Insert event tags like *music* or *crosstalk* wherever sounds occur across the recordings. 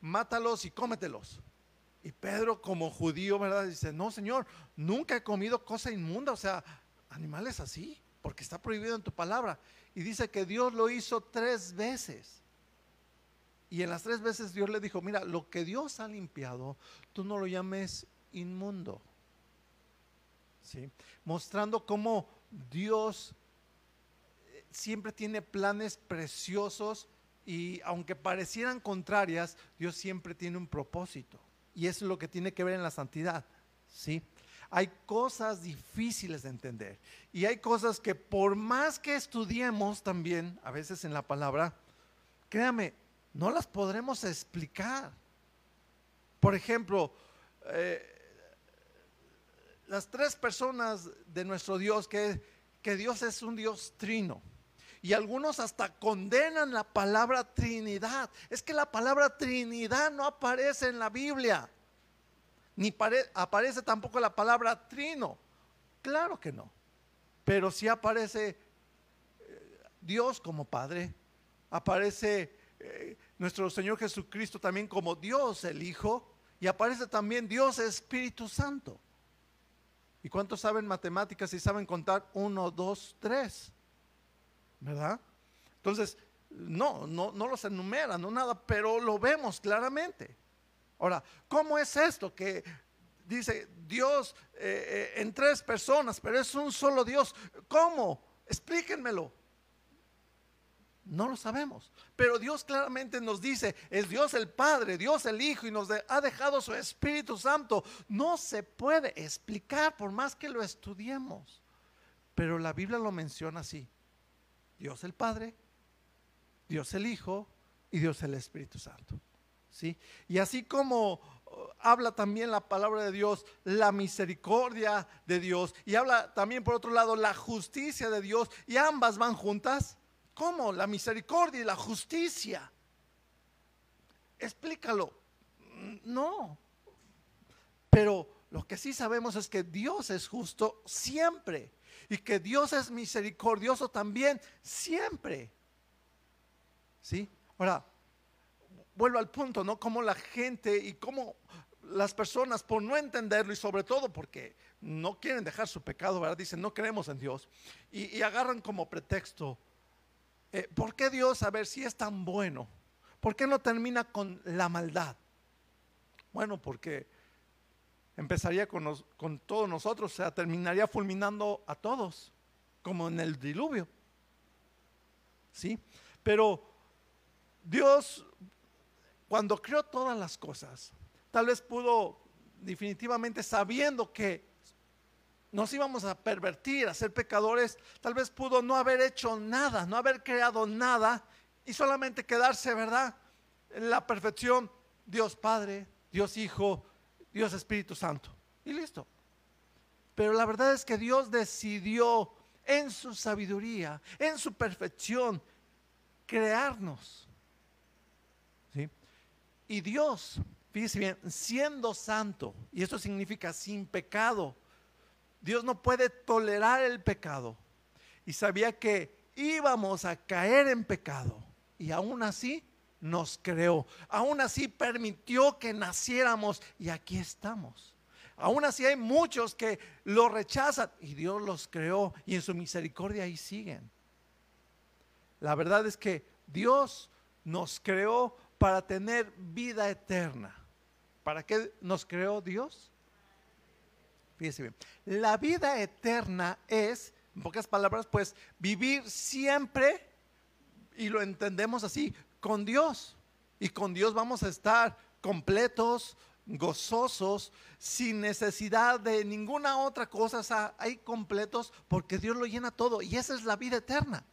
mátalos y cómetelos. Y Pedro, como judío, ¿verdad? Dice, no, Señor, nunca he comido cosa inmunda, o sea, animales así, porque está prohibido en tu palabra. Y dice que Dios lo hizo tres veces. Y en las tres veces Dios le dijo, mira, lo que Dios ha limpiado, tú no lo llames inmundo. ¿Sí? Mostrando cómo Dios eh, siempre tiene planes preciosos y aunque parecieran contrarias, Dios siempre tiene un propósito. Y eso es lo que tiene que ver en la santidad. ¿Sí? Hay cosas difíciles de entender. Y hay cosas que por más que estudiemos también, a veces en la palabra, créame, no las podremos explicar. Por ejemplo, eh, las tres personas de nuestro Dios, que, que Dios es un Dios trino. Y algunos hasta condenan la palabra Trinidad. Es que la palabra Trinidad no aparece en la Biblia. Ni aparece tampoco la palabra trino. Claro que no. Pero sí aparece eh, Dios como Padre. Aparece eh, nuestro Señor Jesucristo también como Dios el Hijo. Y aparece también Dios Espíritu Santo. ¿Y cuántos saben matemáticas y saben contar uno, dos, tres? ¿Verdad? Entonces, no, no, no los enumeran, no nada, pero lo vemos claramente. Ahora, ¿cómo es esto que dice Dios eh, eh, en tres personas, pero es un solo Dios? ¿Cómo? Explíquenmelo. No lo sabemos. Pero Dios claramente nos dice, es Dios el Padre, Dios el Hijo y nos ha dejado su Espíritu Santo. No se puede explicar por más que lo estudiemos. Pero la Biblia lo menciona así. Dios el Padre, Dios el Hijo y Dios el Espíritu Santo. ¿Sí? Y así como uh, habla también la palabra de Dios, la misericordia de Dios, y habla también por otro lado la justicia de Dios, y ambas van juntas. ¿Cómo? La misericordia y la justicia. Explícalo. No. Pero lo que sí sabemos es que Dios es justo siempre y que Dios es misericordioso también siempre. ¿Sí? Ahora, vuelvo al punto, ¿no? Como la gente y como las personas, por no entenderlo y sobre todo porque no quieren dejar su pecado, ¿verdad? Dicen, no creemos en Dios y, y agarran como pretexto eh, ¿Por qué Dios, a ver si es tan bueno? ¿Por qué no termina con la maldad? Bueno, porque empezaría con, todos nosotros, o sea, terminaría fulminando a todos, como en el diluvio. ¿Sí? Pero Dios, cuando creó todas las cosas, tal vez pudo definitivamente sabiendo que nos íbamos a pervertir, a ser pecadores, tal vez pudo no haber hecho nada, no haber creado nada y solamente quedarse, ¿verdad? En la perfección, Dios Padre, Dios Hijo, Dios Espíritu Santo. Y listo. Pero la verdad es que Dios decidió en su sabiduría, en su perfección, crearnos. ¿Sí? Y Dios, fíjese bien, siendo santo, y esto significa sin pecado, Dios no puede tolerar el pecado. Y sabía que íbamos a caer en pecado. Y aún así nos creó. Aún así permitió que naciéramos. Y aquí estamos. Aún así hay muchos que lo rechazan. Y Dios los creó. Y en su misericordia ahí siguen. La verdad es que Dios nos creó para tener vida eterna. ¿Para qué nos creó Dios? Fíjese bien. La vida eterna es, en pocas palabras, pues vivir siempre, y lo entendemos así, con Dios. Y con Dios vamos a estar completos, gozosos, sin necesidad de ninguna otra cosa. Hay completos porque Dios lo llena todo. Y esa es la vida eterna.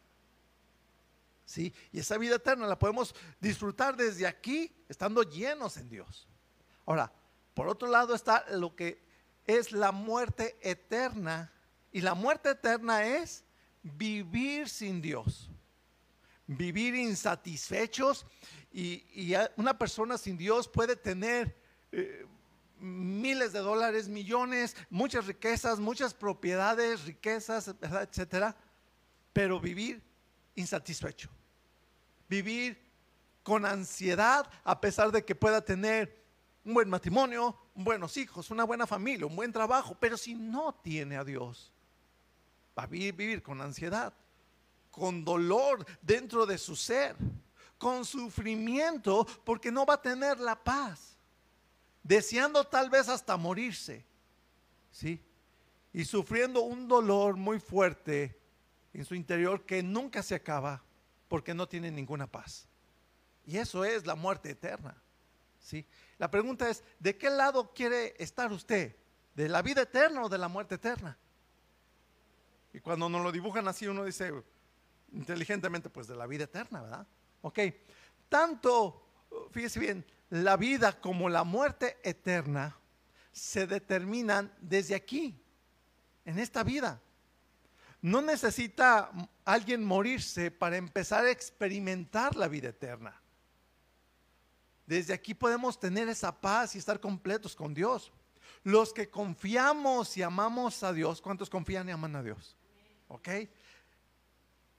¿Sí? Y esa vida eterna la podemos disfrutar desde aquí, estando llenos en Dios. Ahora, por otro lado está lo que es la muerte eterna. Y la muerte eterna es vivir sin Dios, vivir insatisfechos. Y, una persona sin Dios puede tener eh, miles de dólares, millones, muchas riquezas, muchas propiedades, riquezas, etcétera, pero vivir insatisfecho, vivir con ansiedad, a pesar de que pueda tener un buen matrimonio, buenos hijos, una buena familia, un buen trabajo, pero si no tiene a Dios, va a vivir con ansiedad, con dolor dentro de su ser, con sufrimiento, porque no va a tener la paz, deseando tal vez hasta morirse, ¿sí? Y sufriendo un dolor muy fuerte en su interior que nunca se acaba porque no tiene ninguna paz. Y eso es la muerte eterna, ¿sí? La pregunta es, ¿de qué lado quiere estar usted? ¿De la vida eterna o de la muerte eterna? Y cuando nos lo dibujan así, uno dice inteligentemente, pues de la vida eterna, ¿verdad? Ok, tanto, fíjese bien, la vida como la muerte eterna se determinan desde aquí, en esta vida. No necesita alguien morirse para empezar a experimentar la vida eterna. Desde aquí podemos tener esa paz y estar completos con Dios. Los que confiamos y amamos a Dios, ¿cuántos confían y aman a Dios? ¿Ok?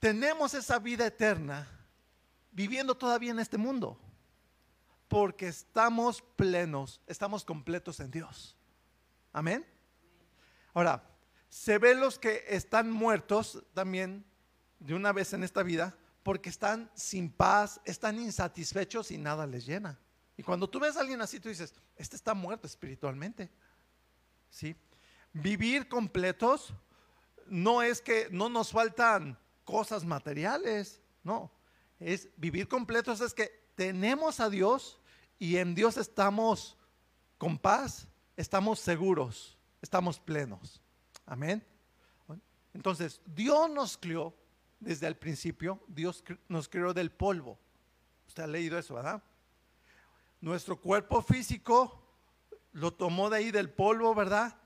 Tenemos esa vida eterna viviendo todavía en este mundo. Porque estamos plenos, estamos completos en Dios. Amén. Ahora, se ven los que están muertos también de una vez en esta vida porque están sin paz, están insatisfechos y nada les llena. Y cuando tú ves a alguien así, tú dices, este está muerto espiritualmente. ¿Sí? Vivir completos no es que no nos faltan cosas materiales, no. Es vivir completos es que tenemos a Dios y en Dios estamos con paz, estamos seguros, estamos plenos. Amén. Entonces, Dios nos creó desde el principio, Dios nos creó del polvo. Usted ha leído eso, ¿verdad? Nuestro cuerpo físico lo tomó de ahí del polvo, ¿verdad?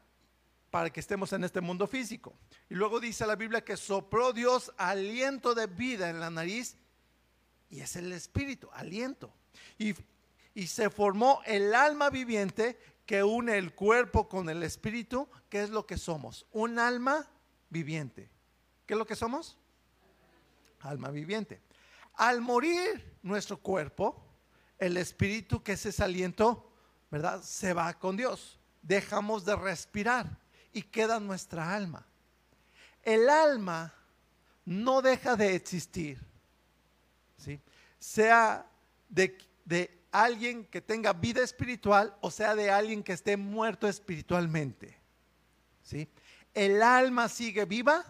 Para que estemos en este mundo físico. Y luego dice la Biblia que sopló Dios aliento de vida en la nariz y es el espíritu, aliento. Y, y se formó el alma viviente que une el cuerpo con el espíritu, que es lo que somos, un alma viviente. ¿Qué es lo que somos? alma viviente. Al morir nuestro cuerpo, el espíritu que es ese aliento, ¿verdad? Se va con Dios. Dejamos de respirar y queda nuestra alma. El alma no deja de existir, ¿sí? Sea de, de alguien que tenga vida espiritual o sea de alguien que esté muerto espiritualmente, ¿sí? El alma sigue viva,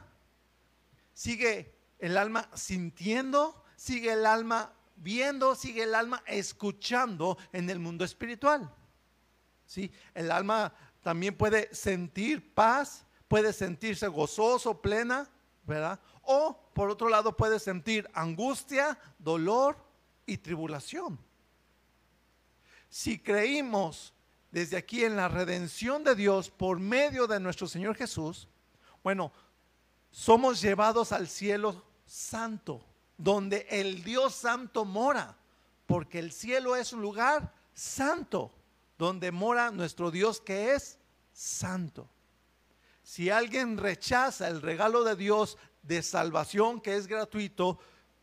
sigue el alma sintiendo, sigue el alma viendo, sigue el alma escuchando en el mundo espiritual. ¿Sí? El alma también puede sentir paz, puede sentirse gozoso, plena, ¿verdad? O por otro lado puede sentir angustia, dolor y tribulación. Si creímos desde aquí en la redención de Dios por medio de nuestro Señor Jesús, bueno, somos llevados al cielo santo, donde el Dios santo mora, porque el cielo es un lugar santo, donde mora nuestro Dios que es santo. Si alguien rechaza el regalo de Dios de salvación que es gratuito,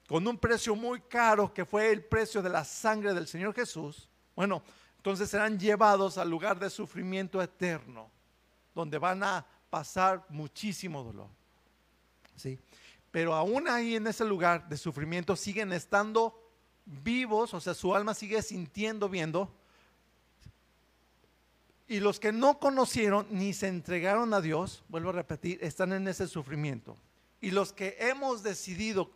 con un precio muy caro que fue el precio de la sangre del Señor Jesús, bueno, entonces serán llevados al lugar de sufrimiento eterno, donde van a pasar muchísimo dolor. ¿Sí? pero aún ahí en ese lugar de sufrimiento siguen estando vivos, o sea, su alma sigue sintiendo, viendo. Y los que no conocieron ni se entregaron a Dios, vuelvo a repetir, están en ese sufrimiento. Y los que hemos decidido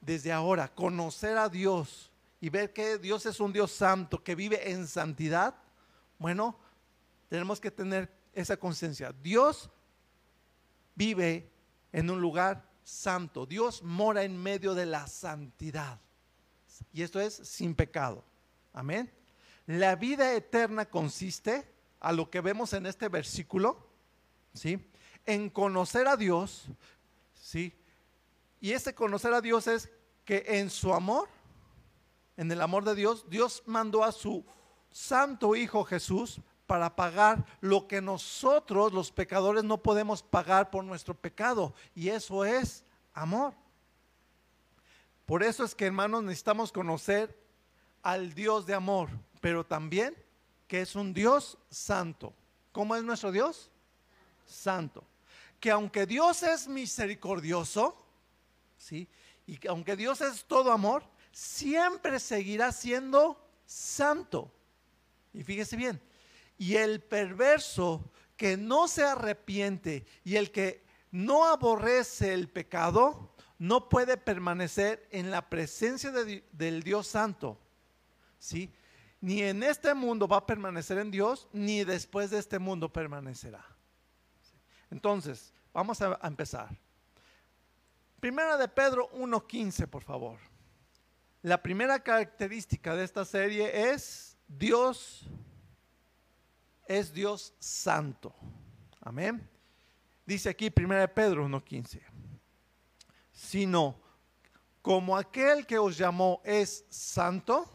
desde ahora conocer a Dios y ver que Dios es un Dios santo, que vive en santidad, bueno, tenemos que tener esa conciencia. Dios vive en un lugar santo. Dios mora en medio de la santidad. Y esto es sin pecado. Amén. La vida eterna consiste, a lo que vemos en este versículo, ¿sí? En conocer a Dios, ¿sí? Y ese conocer a Dios es que en su amor, en el amor de Dios, Dios mandó a su santo Hijo Jesús para pagar lo que nosotros los pecadores no podemos pagar por nuestro pecado. Y eso es amor. Por eso es que hermanos necesitamos conocer al Dios de amor, pero también que es un Dios santo. ¿Cómo es nuestro Dios? Santo. Que aunque Dios es misericordioso, ¿sí? Y que aunque Dios es todo amor, siempre seguirá siendo santo. Y fíjese bien, y el perverso que no se arrepiente y el que no aborrece el pecado, no puede permanecer en la presencia del Dios Santo. ¿Sí? Ni en este mundo va a permanecer en Dios, ni después de este mundo permanecerá. Entonces, vamos a, empezar. Primera de Pedro 1.15, por favor. La primera característica de esta serie es Dios es Dios santo. Amén. Dice aquí 1 Pedro 1.15. Sino como aquel que os llamó es santo,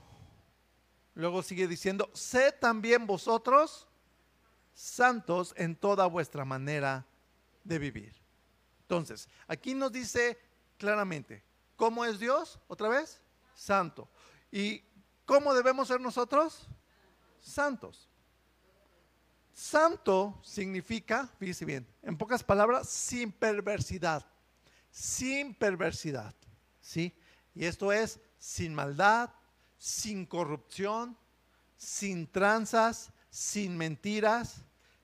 luego sigue diciendo, sé también vosotros santos en toda vuestra manera de vivir. Entonces, aquí nos dice claramente, ¿cómo es Dios? Otra vez, santo. ¿Y cómo debemos ser nosotros? Santos. Santo significa, fíjese bien, en pocas palabras, sin perversidad. Sin perversidad. ¿Sí? Y esto es sin maldad, sin corrupción, sin tranzas, sin mentiras,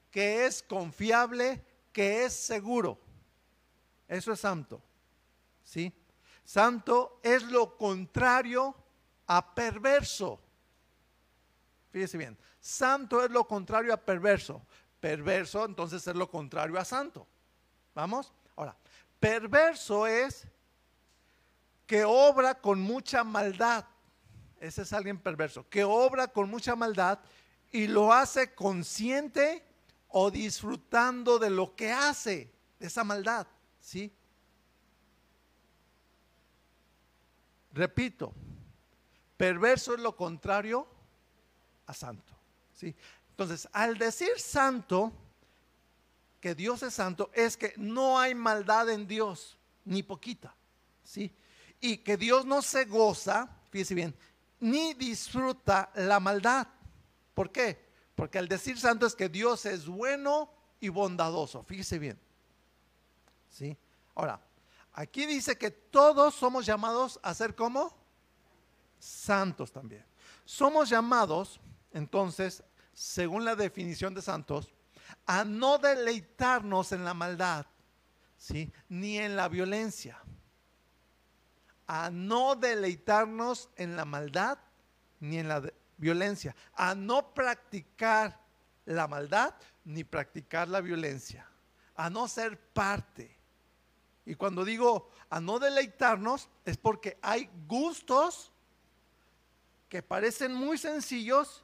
que es confiable, que es seguro. Eso es santo. ¿Sí? Santo es lo contrario a perverso. Fíjese bien, santo es lo contrario a perverso. Perverso entonces es lo contrario a santo. ¿Vamos? Ahora, perverso es que obra con mucha maldad. Ese es alguien perverso, que obra con mucha maldad y lo hace consciente o disfrutando de lo que hace, de esa maldad. ¿Sí? Repito, perverso es lo contrario a santo. ¿sí? Entonces, al decir santo, que Dios es santo, es que no hay maldad en Dios, ni poquita. ¿sí? Y que Dios no se goza, fíjese bien, ni disfruta la maldad. ¿Por qué? Porque al decir santo es que Dios es bueno y bondadoso. Fíjese bien. ¿Sí? Ahora, aquí dice que todos somos llamados a ser como santos también. Somos llamados entonces, según la definición de santos, a no deleitarnos en la maldad, ¿sí? ni en la violencia. A no deleitarnos en la maldad ni en la violencia. A no practicar la maldad ni practicar la violencia. A no ser parte. Y cuando digo a no deleitarnos es porque hay gustos que parecen muy sencillos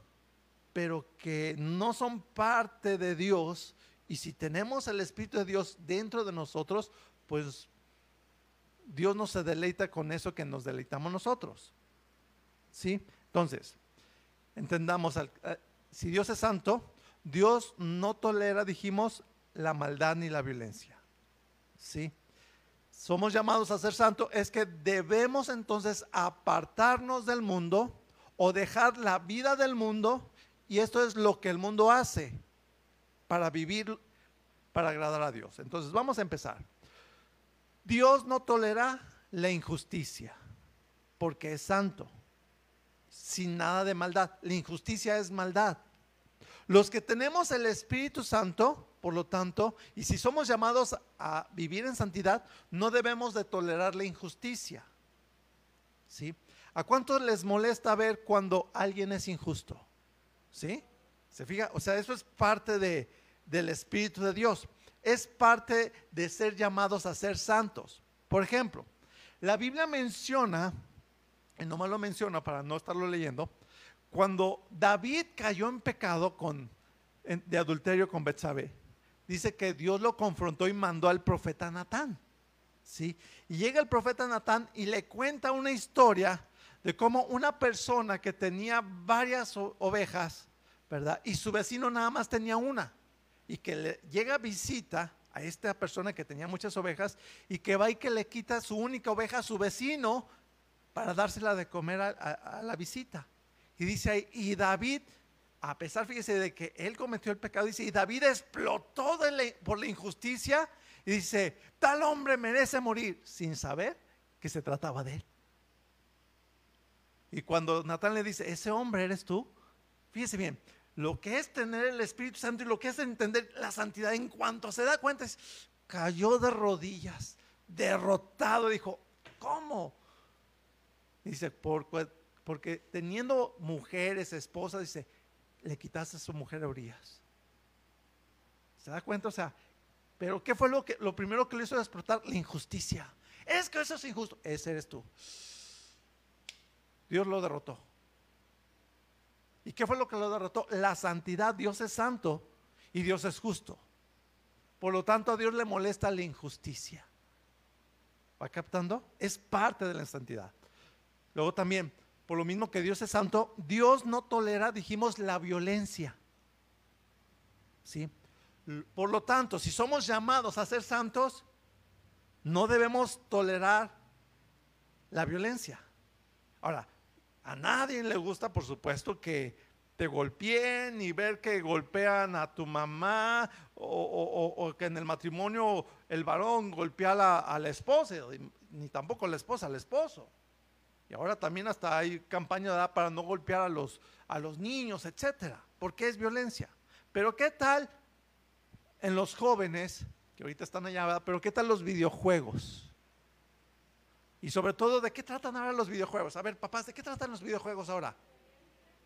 pero que no son parte de Dios. Y si tenemos el Espíritu de Dios dentro de nosotros, pues Dios no se deleita con eso que nos deleitamos nosotros. ¿Sí? Entonces, entendamos, eh, si Dios es santo, Dios no tolera, dijimos, la maldad ni la violencia. ¿Sí? Somos llamados a ser santos, es que debemos entonces apartarnos del mundo o dejar la vida del mundo y esto es lo que el mundo hace para vivir, para agradar a Dios. Entonces vamos a empezar. Dios no tolera la injusticia porque es santo, sin nada de maldad. La injusticia es maldad. Los que tenemos el Espíritu Santo, por lo tanto, y si somos llamados a vivir en santidad, no debemos de tolerar la injusticia. ¿Sí? ¿A cuántos les molesta ver cuando alguien es injusto? ¿Sí? ¿Se fija? O sea, eso es parte de, del Espíritu de Dios. Es parte de ser llamados a ser santos. Por ejemplo, la Biblia menciona, y no me lo menciona para no estarlo leyendo, cuando David cayó en pecado con, de adulterio con Betsabé, dice que Dios lo confrontó y mandó al profeta Natán. ¿sí? Y llega el profeta Natán y le cuenta una historia de cómo una persona que tenía varias ovejas, ¿verdad? Y su vecino nada más tenía una. Y que le llega visita a esta persona que tenía muchas ovejas y que va y que le quita su única oveja a su vecino para dársela de comer a, la visita. Y dice ahí, y David, a pesar, fíjese, de que él cometió el pecado, dice, y David explotó por la injusticia y dice, tal hombre merece morir, sin saber que se trataba de él. Y cuando Natán le dice, ese hombre eres tú, fíjese bien, lo que es tener el Espíritu Santo y lo que es entender la santidad en cuanto se da cuenta cayó de rodillas, derrotado, dijo, ¿cómo? Dice, porque teniendo mujeres, esposas, dice, le quitaste a su mujer a Urias. ¿Se da cuenta? O sea, pero ¿qué fue lo, que, lo primero que le hizo explotar? La injusticia. Es que eso es injusto. Ese eres tú. Dios lo derrotó. ¿Y qué fue lo que lo derrotó? La santidad. Dios es santo y Dios es justo. Por lo tanto, a Dios le molesta la injusticia. ¿Va captando? Es parte de la santidad. Luego también, por lo mismo que Dios es santo, Dios no tolera, dijimos, la violencia. ¿Sí? Por lo tanto, si somos llamados a ser santos, no debemos tolerar la violencia. Ahora, a nadie le gusta, por supuesto, que te golpeen y ver que golpean a tu mamá o, que en el matrimonio el varón golpea a la, esposa, ni tampoco la esposa al esposo. Y ahora también hasta hay campaña para no golpear a los, a los niños, etcétera, porque es violencia. Pero ¿qué tal en los jóvenes, que ahorita están allá, pero qué tal los videojuegos? Y sobre todo, ¿de qué tratan ahora los videojuegos? A ver, papás, ¿de qué tratan los videojuegos ahora?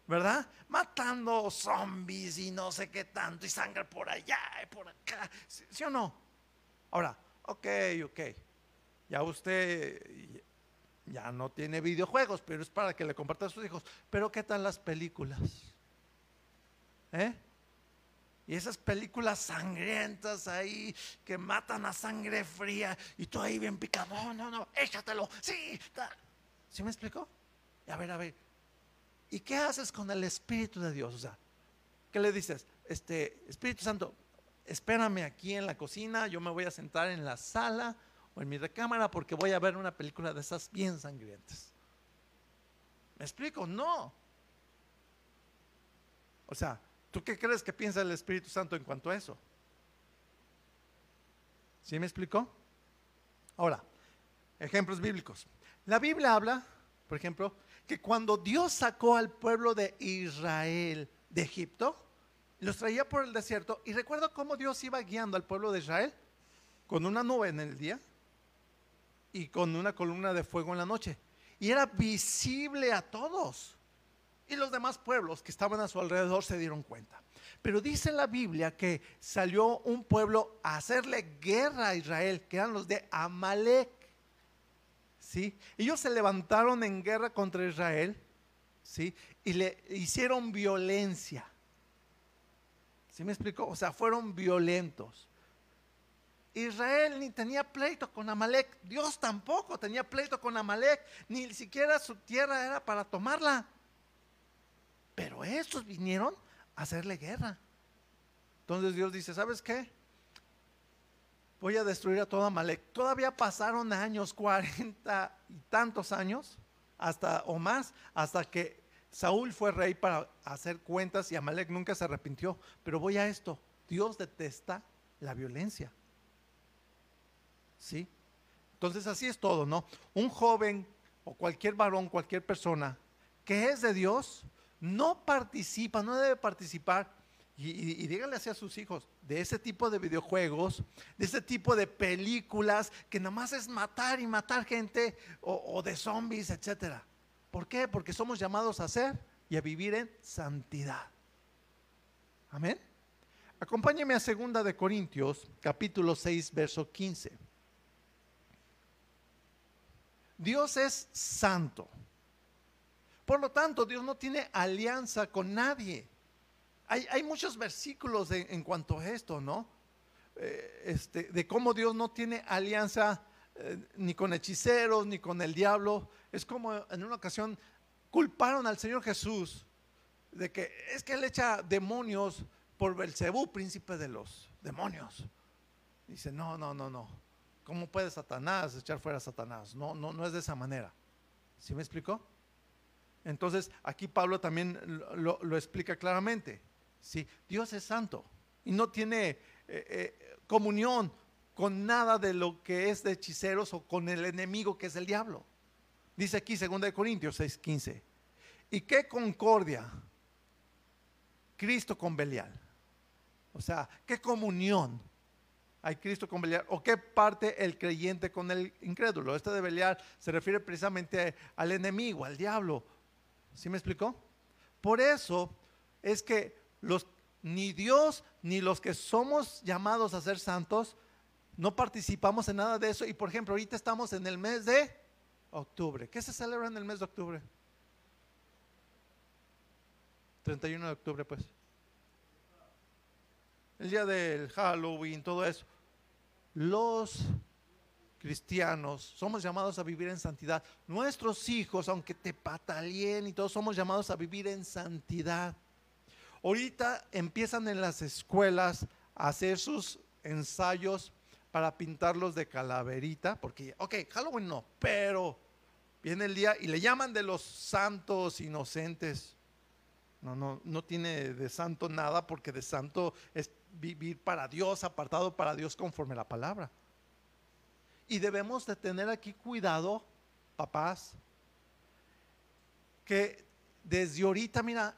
¿Verdad? Matando zombies y no sé qué tanto, y sangre por allá y por acá. ¿Sí, o no? Ahora, ok, ok. Ya usted ya no tiene videojuegos, pero es para que le comparta a sus hijos. Pero ¿qué tal las películas? ¿Eh? Y esas películas sangrientas ahí que matan a sangre fría y tú ahí bien picado. No, no, no, échatelo. Sí. ¿Sí me explicó? A ver, a ver. ¿Y qué haces con el Espíritu de Dios? O sea, ¿qué le dices? Este, Espíritu Santo, espérame aquí en la cocina, yo me voy a sentar en la sala o en mi recámara porque voy a ver una película de esas bien sangrientas. ¿Me explico? No. O sea, ¿Tú qué crees que piensa el Espíritu Santo en cuanto a eso? ¿Sí me explicó? Ahora, ejemplos bíblicos. La Biblia habla, por ejemplo, que cuando Dios sacó al pueblo de Israel de Egipto, los traía por el desierto. Y recuerda cómo Dios iba guiando al pueblo de Israel con una nube en el día y con una columna de fuego en la noche. Y era visible a todos y los demás pueblos que estaban a su alrededor se dieron cuenta. Pero dice la Biblia que salió un pueblo a hacerle guerra a Israel, que eran los de Amalek. ¿Sí? Ellos se levantaron en guerra contra Israel, ¿sí? Y le hicieron violencia. ¿Sí me explicó? O sea, fueron violentos. Israel ni tenía pleito con Amalek, Dios tampoco tenía pleito con Amalek, ni siquiera su tierra era para tomarla. Pero estos vinieron a hacerle guerra. Entonces Dios dice, ¿sabes qué? Voy a destruir a toda Amalek. Todavía pasaron años, *laughs* cuarenta y tantos años, hasta o más, hasta que Saúl fue rey para hacer cuentas y Amalek nunca se arrepintió. Pero voy a esto, Dios detesta la violencia. ¿Sí? Entonces así es todo, ¿no? Un joven o cualquier varón, cualquier persona que es de Dios, no participa, no debe participar. Y, díganle así a sus hijos, de ese tipo de videojuegos, de ese tipo de películas que nada más es matar y matar gente o, de zombies, etcétera. ¿Por qué? Porque somos llamados a ser y a vivir en santidad. Amén. Acompáñeme a segunda de Corintios, capítulo 6, verso 15. Dios es santo. Por lo tanto, Dios no tiene alianza con nadie. Hay, muchos versículos en cuanto a esto, ¿no? Eh, este, de cómo Dios no tiene alianza eh, ni con hechiceros, ni con el diablo. Es como en una ocasión culparon al Señor Jesús de que es que él echa demonios por Belcebú, príncipe de los demonios. Dice, no, no, no, no. ¿Cómo puede Satanás echar fuera a Satanás? No, no, no es de esa manera. ¿Sí me explicó? Entonces, aquí Pablo también lo, explica claramente. ¿sí? Dios es santo y no tiene eh, eh, comunión con nada de lo que es de hechiceros o con el enemigo que es el diablo. Dice aquí 2 Corintios 6:15. ¿Y qué concordia? Cristo con Belial. O sea, ¿qué comunión hay Cristo con Belial? ¿O qué parte el creyente con el incrédulo? Este de Belial se refiere precisamente al enemigo, al diablo. ¿Sí me explicó? Por eso es que los, ni Dios ni los que somos llamados a ser santos no participamos en nada de eso. Y por ejemplo, ahorita estamos en el mes de octubre. ¿Qué se celebra en el mes de octubre? 31 de octubre, pues. El día del Halloween, todo eso. Los cristianos somos llamados a vivir en santidad. Nuestros hijos, aunque te pataleen y todos, somos llamados a vivir en santidad. Ahorita empiezan en las escuelas a hacer sus ensayos para pintarlos de calaverita, porque, ok, Halloween no, pero viene el día y le llaman de los santos inocentes. No, no, no tiene de santo nada, porque de santo es vivir para Dios, apartado para Dios conforme la palabra. Y debemos de tener aquí cuidado, papás, que desde ahorita, mira,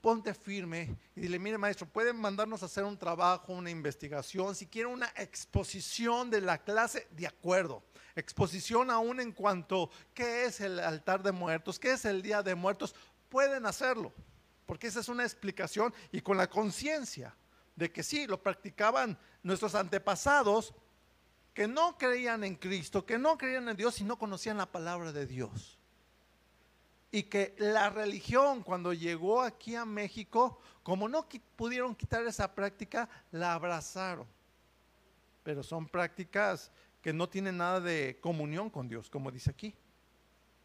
ponte firme y dile, mire maestro, pueden mandarnos a hacer un trabajo, una investigación, si quieren una exposición de la clase, de acuerdo. Exposición aún en cuanto qué es el altar de muertos, qué es el día de muertos, pueden hacerlo, porque esa es una explicación y con la conciencia de que sí, lo practicaban nuestros antepasados que no creían en Cristo, que no creían en Dios y no conocían la palabra de Dios y que la religión cuando llegó aquí a México, como no pudieron quitar esa práctica, la abrazaron. Pero son prácticas que no tienen nada de comunión con Dios, como dice aquí.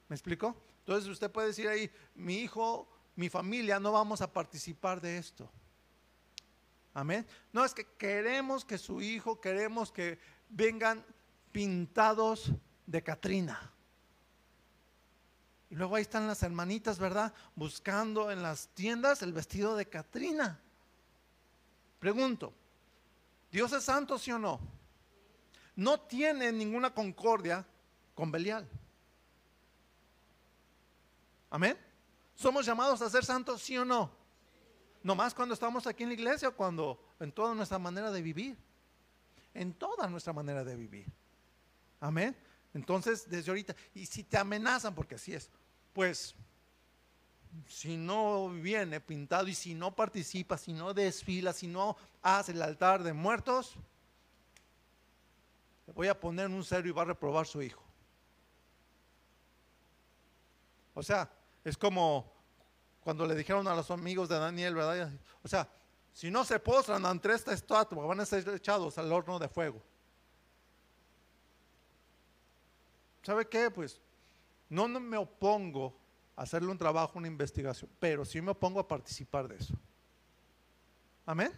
¿Me explicó? Entonces usted puede decir ahí, mi hijo, mi familia, no vamos a participar de esto. Amén. No es que queremos que su hijo, queremos que vengan pintados de Catrina. Y luego ahí están las hermanitas, ¿verdad? Buscando en las tiendas el vestido de Catrina. Pregunto, ¿Dios es santo, sí o no? No tiene ninguna concordia con Belial. Amén. ¿Somos llamados a ser santos, sí o no? No más cuando estamos aquí en la iglesia o cuando en toda nuestra manera de vivir. En toda nuestra manera de vivir. Amén. Entonces, desde ahorita, y si te amenazan, porque así es, pues si no viene pintado y si no participa, si no desfila, si no hace el altar de muertos, le voy a poner en un cero y va a reprobar su hijo. O sea, es como cuando le dijeron a los amigos de Daniel, ¿verdad? O sea, si no se postran ante esta estatua, van a ser echados al horno de fuego. ¿Sabe qué? Pues no, me opongo a hacerle un trabajo, una investigación, pero sí me opongo a participar de eso. Amén.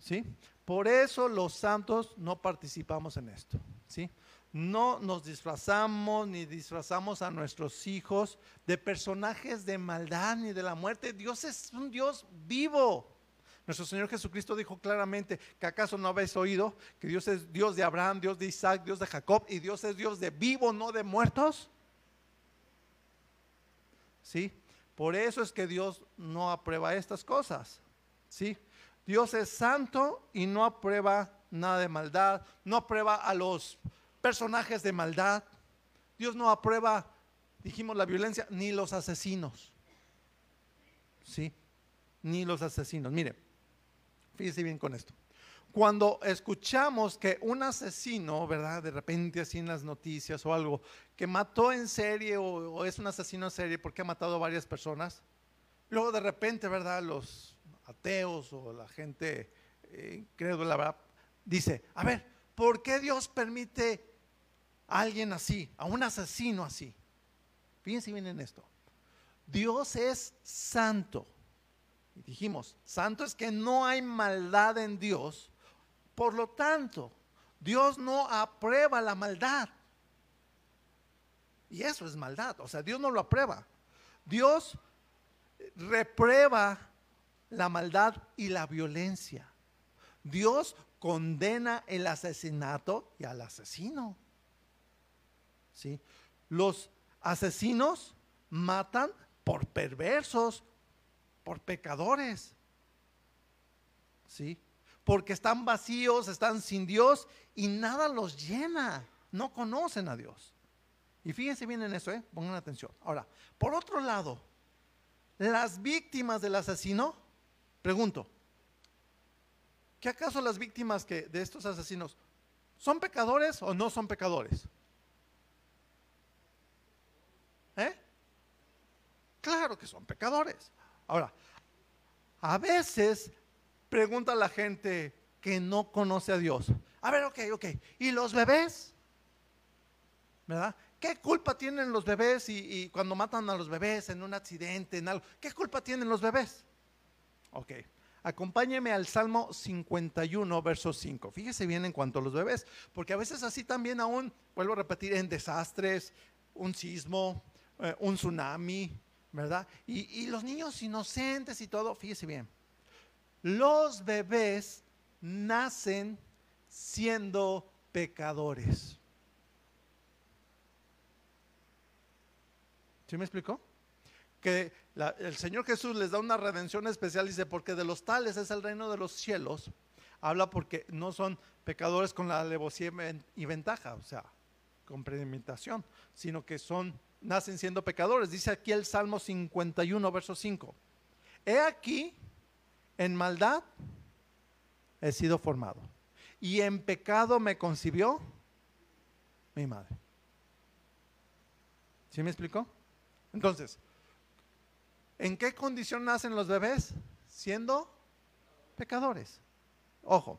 ¿Sí? Por eso los santos no participamos en esto. ¿Sí? No nos disfrazamos ni disfrazamos a nuestros hijos de personajes de maldad ni de la muerte. Dios es un Dios vivo. Nuestro Señor Jesucristo dijo claramente que acaso no habéis oído que Dios es Dios de Abraham, Dios de Isaac, Dios de Jacob y Dios es Dios de vivo, no de muertos. ¿Sí? Por eso es que Dios no aprueba estas cosas. ¿Sí? Dios es santo y no aprueba nada de maldad, no aprueba a los personajes de maldad. Dios no aprueba, dijimos, la violencia, ni los asesinos. ¿Sí? Ni los asesinos. Mire, Fíjese bien con esto. Cuando escuchamos que un asesino, ¿verdad? De repente así en las noticias o algo, que mató en serie o, es un asesino en serie porque ha matado a varias personas, luego de repente, ¿verdad? Los ateos o la gente eh, la ¿verdad? Dice, a ver, ¿por qué Dios permite a alguien así, a un asesino así? Fíjense bien en esto. Dios es santo dijimos, santo es que no hay maldad en Dios. Por lo tanto, Dios no aprueba la maldad. Y eso es maldad. O sea, Dios no lo aprueba. Dios reprueba la maldad y la violencia. Dios condena el asesinato y al asesino. ¿Sí? Los asesinos matan por perversos, por pecadores. ¿Sí? Porque están vacíos, están sin Dios y nada los llena. No conocen a Dios. Y fíjense bien en eso, ¿eh? pongan atención. Ahora, por otro lado, las víctimas del asesino, pregunto, ¿qué acaso las víctimas que, de estos asesinos son pecadores o no son pecadores? ¿Eh? Claro que son pecadores. Ahora, a veces pregunta la gente que no conoce a Dios. A ver, ok, ok. ¿Y los bebés? ¿Verdad? ¿Qué culpa tienen los bebés y, cuando matan a los bebés en un accidente, en algo? ¿Qué culpa tienen los bebés? Ok, acompáñeme al Salmo 51, verso 5. Fíjese bien en cuanto a los bebés, porque a veces así también aún, vuelvo a repetir, en desastres, un sismo, eh, un tsunami, ¿verdad? Y, y los niños inocentes y todo, fíjese bien, los bebés nacen siendo pecadores. ¿Sí me explicó? Que el Señor Jesús les da una redención especial, dice, porque de los tales es el reino de los cielos. Habla porque no son pecadores con la alevosía y ventaja, o sea, con premeditación, sino que son, nacen siendo pecadores. Dice aquí el Salmo 51, verso 5. He aquí, en maldad he sido formado, y en pecado me concibió mi madre. ¿Sí me explicó? Entonces, ¿en qué condición nacen los bebés? Siendo pecadores. Ojo,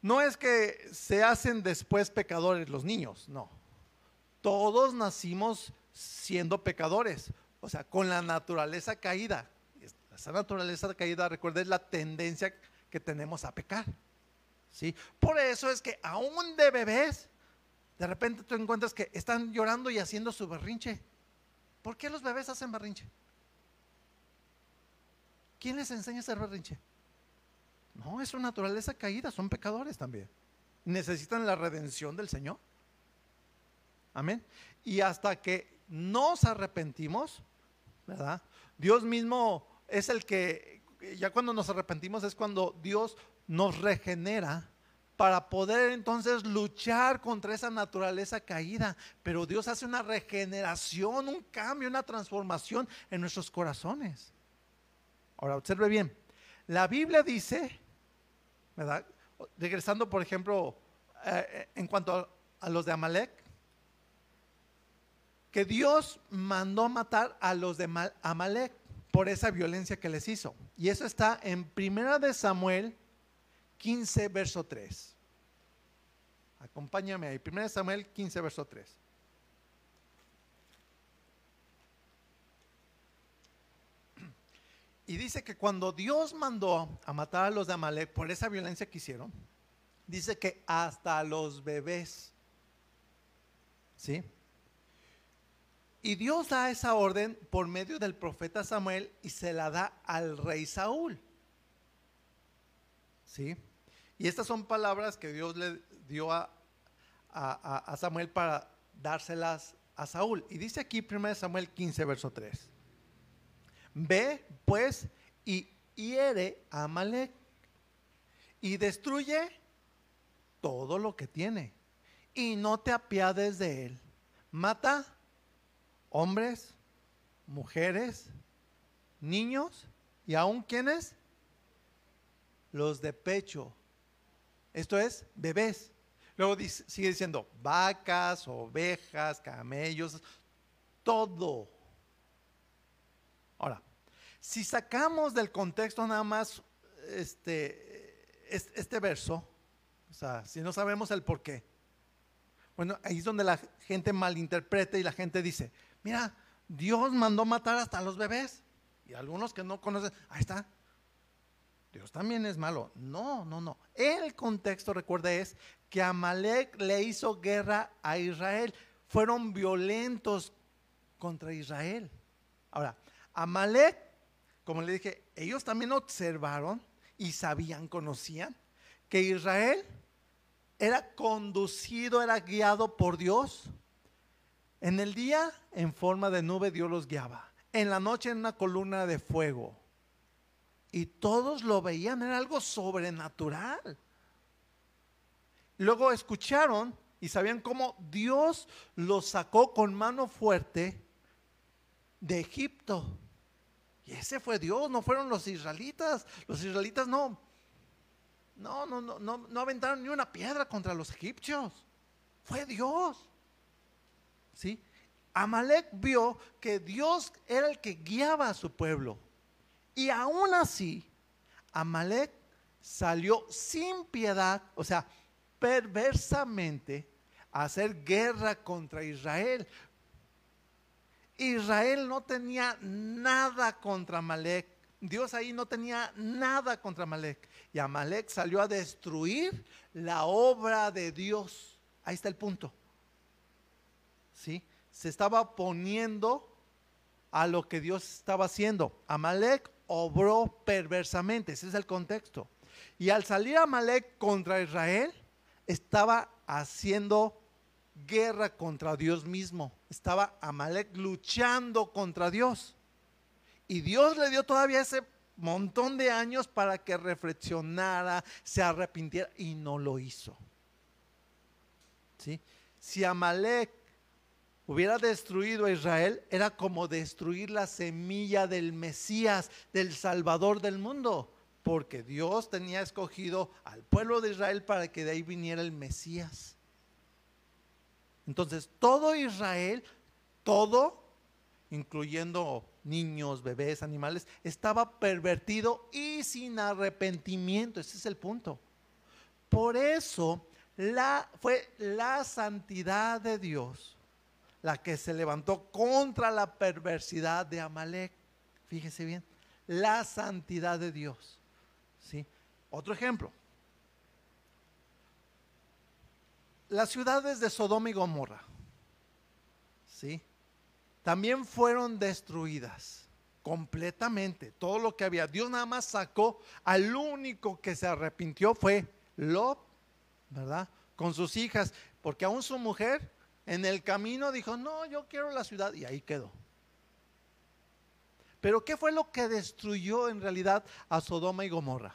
no es que se hacen después pecadores los niños, no. Todos nacimos siendo pecadores, o sea, con la naturaleza caída. Esa naturaleza caída, recuerda, es la tendencia que tenemos a pecar. ¿sí? Por eso es que aún de bebés, de repente tú encuentras que están llorando y haciendo su berrinche. ¿Por qué los bebés hacen berrinche? ¿Quién les enseña a hacer berrinche? No, es su naturaleza caída, son pecadores también. Necesitan la redención del Señor. Amén. Y hasta que nos arrepentimos, ¿verdad? Dios mismo es el que, ya cuando nos arrepentimos es cuando Dios nos regenera para poder entonces luchar contra esa naturaleza caída. Pero Dios hace una regeneración, un cambio, una transformación en nuestros corazones. Ahora, observe bien. La Biblia dice, ¿verdad? Regresando, por ejemplo, eh, eh, en cuanto a, los de Amalek, que Dios mandó matar a los de Amalek por esa violencia que les hizo. Y eso está en Primera de Samuel 15, verso 3. Acompáñame ahí. 1 Samuel 15, verso 3. Y dice que cuando Dios mandó a matar a los de Amalek por esa violencia que hicieron, dice que hasta los bebés, ¿sí? Y Dios da esa orden por medio del profeta Samuel y se la da al rey Saúl. ¿Sí? Y estas son palabras que Dios le dio a, Samuel para dárselas a Saúl. Y dice aquí 1 Samuel 15, verso 3. Ve pues y hiere a Amalek y destruye todo lo que tiene y no te apiades de él. Mata hombres, mujeres, niños y aún quienes los de pecho esto es bebés. Luego sigue diciendo vacas, ovejas, camellos, todo. Ahora, si sacamos del contexto nada más este, este verso, o sea, si no sabemos el por qué, bueno, ahí es donde la gente malinterpreta y la gente dice, mira, Dios mandó matar hasta los bebés. Y algunos que no conocen, ahí está, Dios también es malo. No, no, no. El contexto, recuerda, es que Amalek le hizo guerra a Israel. fueron violentos contra Israel. Ahora, Amalek, como le dije, ellos también observaron y sabían, conocían que Israel era conducido, era guiado por Dios. En el día, en forma de nube, Dios los guiaba. En la noche, en una columna de fuego. Y todos lo veían, era algo sobrenatural. Luego escucharon y sabían cómo Dios los sacó con mano fuerte de Egipto. Y ese fue Dios, no fueron los israelitas. Los israelitas no, no, no, no, no, no aventaron ni una piedra contra los egipcios. Fue Dios. ¿Sí? Amalek vio que Dios era el que guiaba a su pueblo. Y aún así, Amalek salió sin piedad, o sea, perversamente, a hacer guerra contra Israel. Israel no tenía nada contra Amalek. Dios ahí no tenía nada contra Amalek. Y Amalek salió a destruir la obra de Dios. Ahí está el punto. ¿Sí? Se estaba poniendo a lo que Dios estaba haciendo. Amalek obró perversamente, ese es el contexto. Y al salir Amalek contra Israel, estaba haciendo guerra contra Dios mismo. Estaba Amalek luchando contra Dios. Y Dios le dio todavía ese montón de años para que reflexionara, se arrepintiera y no lo hizo. ¿Sí? Si Amalek hubiera destruido a Israel, era como destruir la semilla del Mesías, del Salvador del mundo, porque Dios tenía escogido al pueblo de Israel para que de ahí viniera el Mesías. Entonces, todo Israel, todo, incluyendo niños, bebés, animales, estaba pervertido y sin arrepentimiento. Ese es el punto. Por eso fue la santidad de Dios la que se levantó contra la perversidad de Amalek. Fíjese bien, la santidad de Dios. ¿Sí? Otro ejemplo. Las ciudades de Sodoma y Gomorra. ¿sí? también fueron destruidas completamente. Todo lo que había. Dios nada más sacó al único que se arrepintió fue Lot, ¿verdad? Con sus hijas, porque aún su mujer en el camino dijo, no, yo quiero la ciudad y ahí quedó. Pero ¿qué fue lo que destruyó en realidad a Sodoma y Gomorra?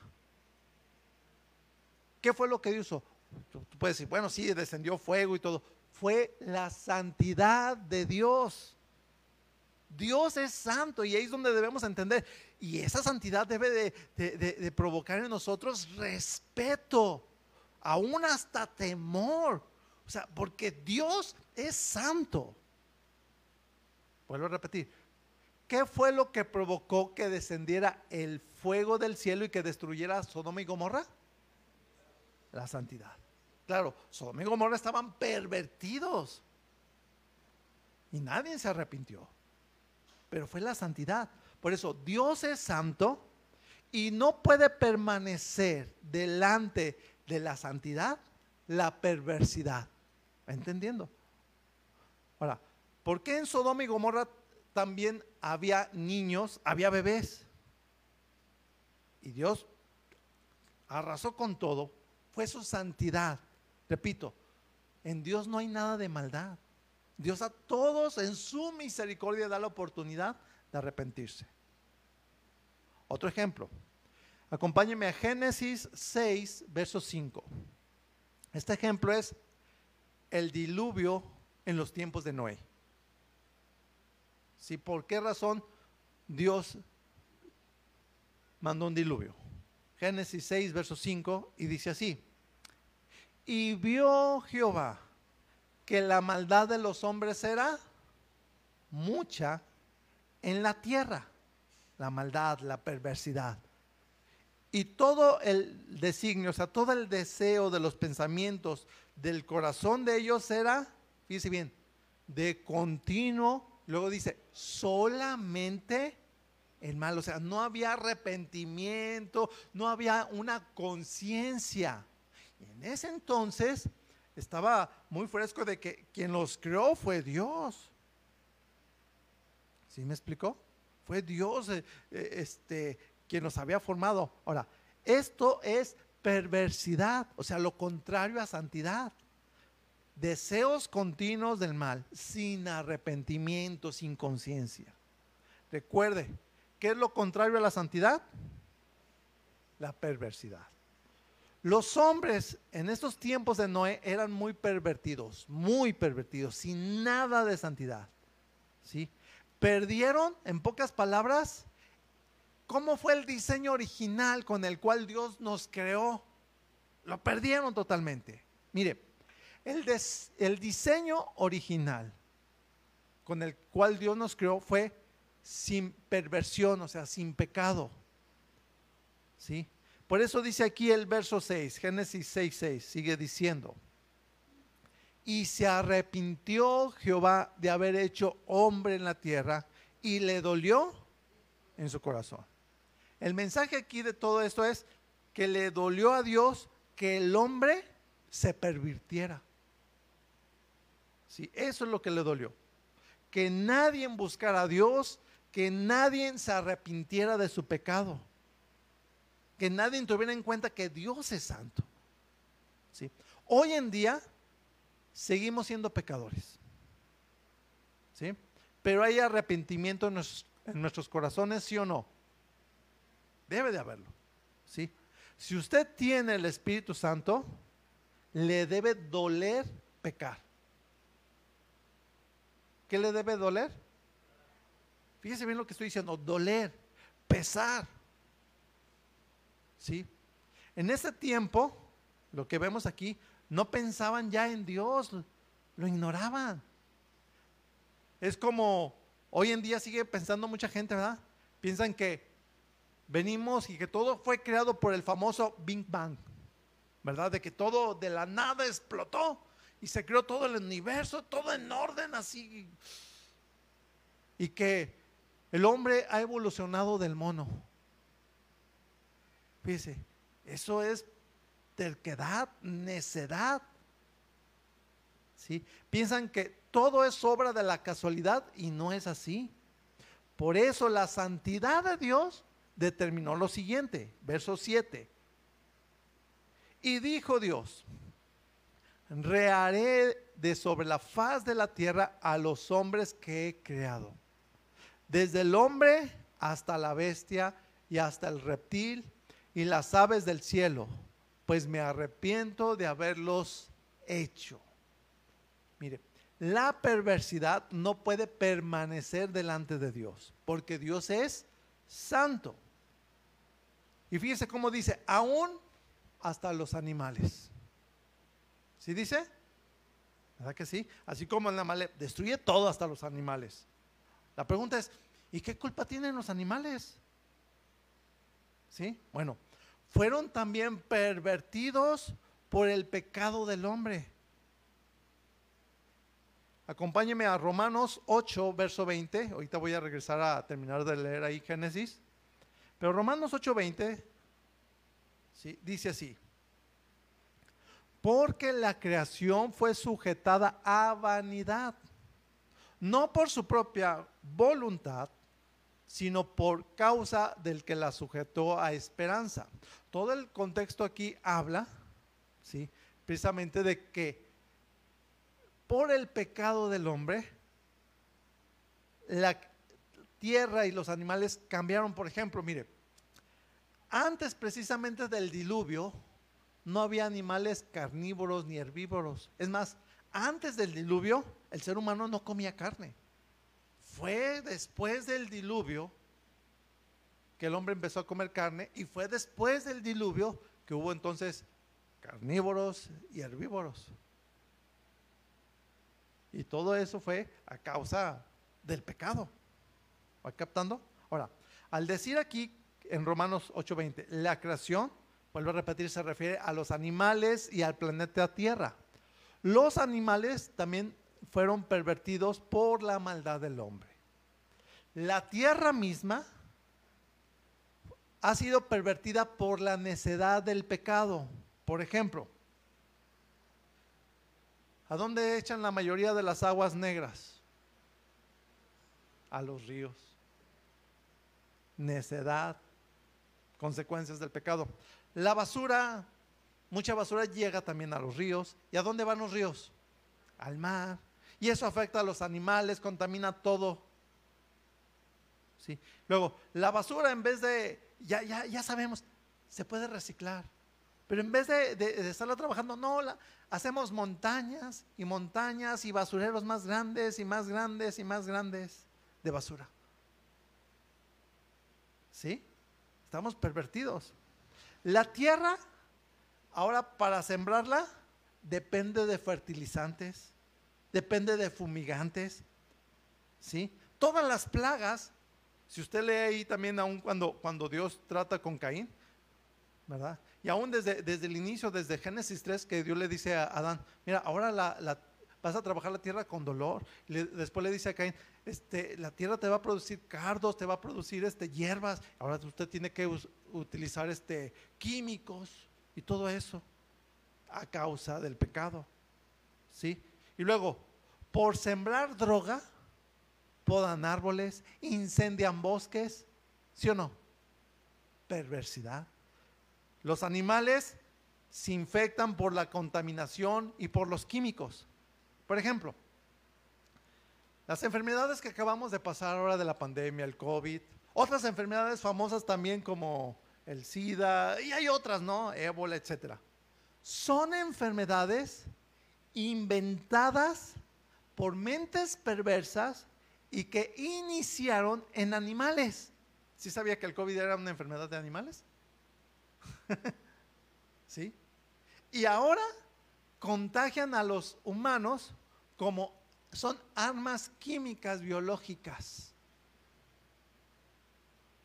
¿Qué fue lo que hizo? Tú puedes decir, bueno, sí, descendió fuego y todo. Fue la santidad de Dios. Dios es santo y ahí es donde debemos entender. Y esa santidad debe de, provocar en nosotros respeto, aún hasta temor. O sea, porque Dios es santo. Vuelvo a repetir. ¿Qué fue lo que provocó que descendiera el fuego del cielo y que destruyera Sodoma y Gomorra? La santidad. Claro, Sodoma y Gomorra estaban pervertidos. Y nadie se arrepintió pero fue la santidad. Por eso Dios es santo y no puede permanecer delante de la santidad la perversidad. ¿Entendiendo? Ahora, ¿por qué en Sodoma y Gomorra también había niños, había bebés? Y Dios arrasó con todo, fue su santidad. Repito, en Dios no hay nada de maldad. Dios a todos en su misericordia da la oportunidad de arrepentirse. Otro ejemplo. Acompáñenme a Génesis 6, verso 5. Este ejemplo es el diluvio en los tiempos de Noé. ¿Sí? ¿Por qué razón Dios mandó un diluvio? Génesis 6, verso 5, y dice así. Y vio Jehová que la maldad de los hombres era mucha en la tierra. La maldad, la perversidad. Y todo el designio, o sea, todo el deseo de los pensamientos del corazón de ellos era, fíjese bien, de continuo, luego dice, solamente el mal, o sea, no había arrepentimiento, no había una conciencia. Y en ese entonces estaba muy fresco de que quien los creó fue Dios. ¿Sí me explicó? Fue Dios eh, eh, este, quien los había formado. Ahora, esto es perversidad, o sea, lo contrario a santidad. Deseos continuos del mal, sin arrepentimiento, sin conciencia. Recuerde, ¿qué es lo contrario a la santidad? La perversidad. Los hombres en estos tiempos de Noé eran muy pervertidos, muy pervertidos, sin nada de santidad. ¿sí? Perdieron, en pocas palabras, cómo fue el diseño original con el cual Dios nos creó. Lo perdieron totalmente. Mire, el, el diseño original con el cual Dios nos creó fue sin perversión, o sea, sin pecado. ¿Sí? Por eso dice aquí el verso 6, Génesis 6, 6, sigue diciendo. Y se arrepintió Jehová de haber hecho hombre en la tierra y le dolió en su corazón. El mensaje aquí de todo esto es que le dolió a Dios que el hombre se pervirtiera. Sí, eso es lo que le dolió. Que nadie buscara a Dios, que nadie se arrepintiera de su pecado que nadie tuviera en cuenta que Dios es santo. ¿sí? Hoy en día seguimos siendo pecadores. ¿sí? Pero hay arrepentimiento en nuestros, corazones, ¿sí o no? Debe de haberlo. ¿sí? Si usted tiene el Espíritu Santo, le debe doler pecar. ¿Qué le debe doler? Fíjese bien lo que estoy diciendo, doler, pesar. ¿Sí? En ese tiempo, lo que vemos aquí, no pensaban ya en Dios, lo ignoraban. Es como hoy en día sigue pensando mucha gente, ¿verdad? Piensan que venimos y que todo fue creado por el famoso Big Bang, ¿verdad? De que todo de la nada explotó y se creó todo el universo, todo en orden así. Y que el hombre ha evolucionado del mono. Fíjese, eso es terquedad, necedad. ¿Sí? Piensan que todo es obra de la casualidad y no es así. Por eso la santidad de Dios determinó lo siguiente, verso 7. Y dijo Dios, reharé de sobre la faz de la tierra a los hombres que he creado, desde el hombre hasta la bestia y hasta el reptil y las aves del cielo, pues me arrepiento de haberlos hecho. Mire, la perversidad no puede permanecer delante de Dios, porque Dios es santo. Y fíjese cómo dice, aún hasta los animales. ¿Sí dice? ¿Verdad que sí? Así como el animal destruye todo hasta los animales. La pregunta es, ¿y qué culpa tienen los animales? ¿Sí? Bueno, fueron también pervertidos por el pecado del hombre. Acompáñeme a Romanos 8, verso 20. Ahorita voy a regresar a terminar de leer ahí Génesis. Pero Romanos 8, 20 ¿sí? dice así. Porque la creación fue sujetada a vanidad, no por su propia voluntad, sino por causa del que la sujetó a esperanza. Todo el contexto aquí habla, ¿sí? precisamente de que por el pecado del hombre, la tierra y los animales cambiaron. Por ejemplo, mire, antes precisamente del diluvio, no había animales carnívoros ni herbívoros. Es más, antes del diluvio, el ser humano no comía carne. Fue después del diluvio que el hombre empezó a comer carne y fue después del diluvio que hubo entonces carnívoros y herbívoros. Y todo eso fue a causa del pecado. ¿Va captando? Ahora, al decir aquí en Romanos 8:20, la creación, vuelvo a repetir, se refiere a los animales y al planeta Tierra. Los animales también fueron pervertidos por la maldad del hombre. La tierra misma ha sido pervertida por la necedad del pecado. Por ejemplo, ¿A dónde echan la mayoría de las aguas negras? A los ríos. Necedad, consecuencias del pecado. La basura, mucha basura llega también a los ríos. ¿Y a dónde van los ríos? Al mar. Y eso afecta a los animales, contamina todo. ¿Sí? Luego, la basura en vez de, ya, ya, ya sabemos, se puede reciclar. Pero en vez de, de, estarla trabajando, no, hacemos montañas y montañas y basureros más grandes y más grandes y más grandes de basura. ¿Sí? Estamos pervertidos. La tierra, ahora para sembrarla, depende de fertilizantes, depende de fumigantes. ¿Sí? Todas las plagas, si usted lee ahí también aún cuando, cuando Dios trata con Caín, ¿verdad? Y aún desde, desde el inicio, desde Génesis 3, que Dios le dice a Adán, mira, ahora vas a trabajar la tierra con dolor. después le dice a Caín, este, la tierra te va a producir cardos, te va a producir este, hierbas. Ahora usted tiene que utilizar este, químicos y todo eso a causa del pecado. ¿Sí? Y luego, por sembrar droga, podan árboles, incendian bosques, ¿sí o no? Perversidad. Los animales se infectan por la contaminación y por los químicos. Por ejemplo, las enfermedades que acabamos de pasar ahora de la pandemia, el COVID, otras enfermedades famosas también como el SIDA y hay otras, ¿no? Ébola, etcétera. Son enfermedades inventadas por mentes perversas y que iniciaron en animales. ¿Sí sabía que el COVID era una enfermedad de animales? *laughs* ¿Sí? Y ahora contagian a los humanos como son armas químicas biológicas.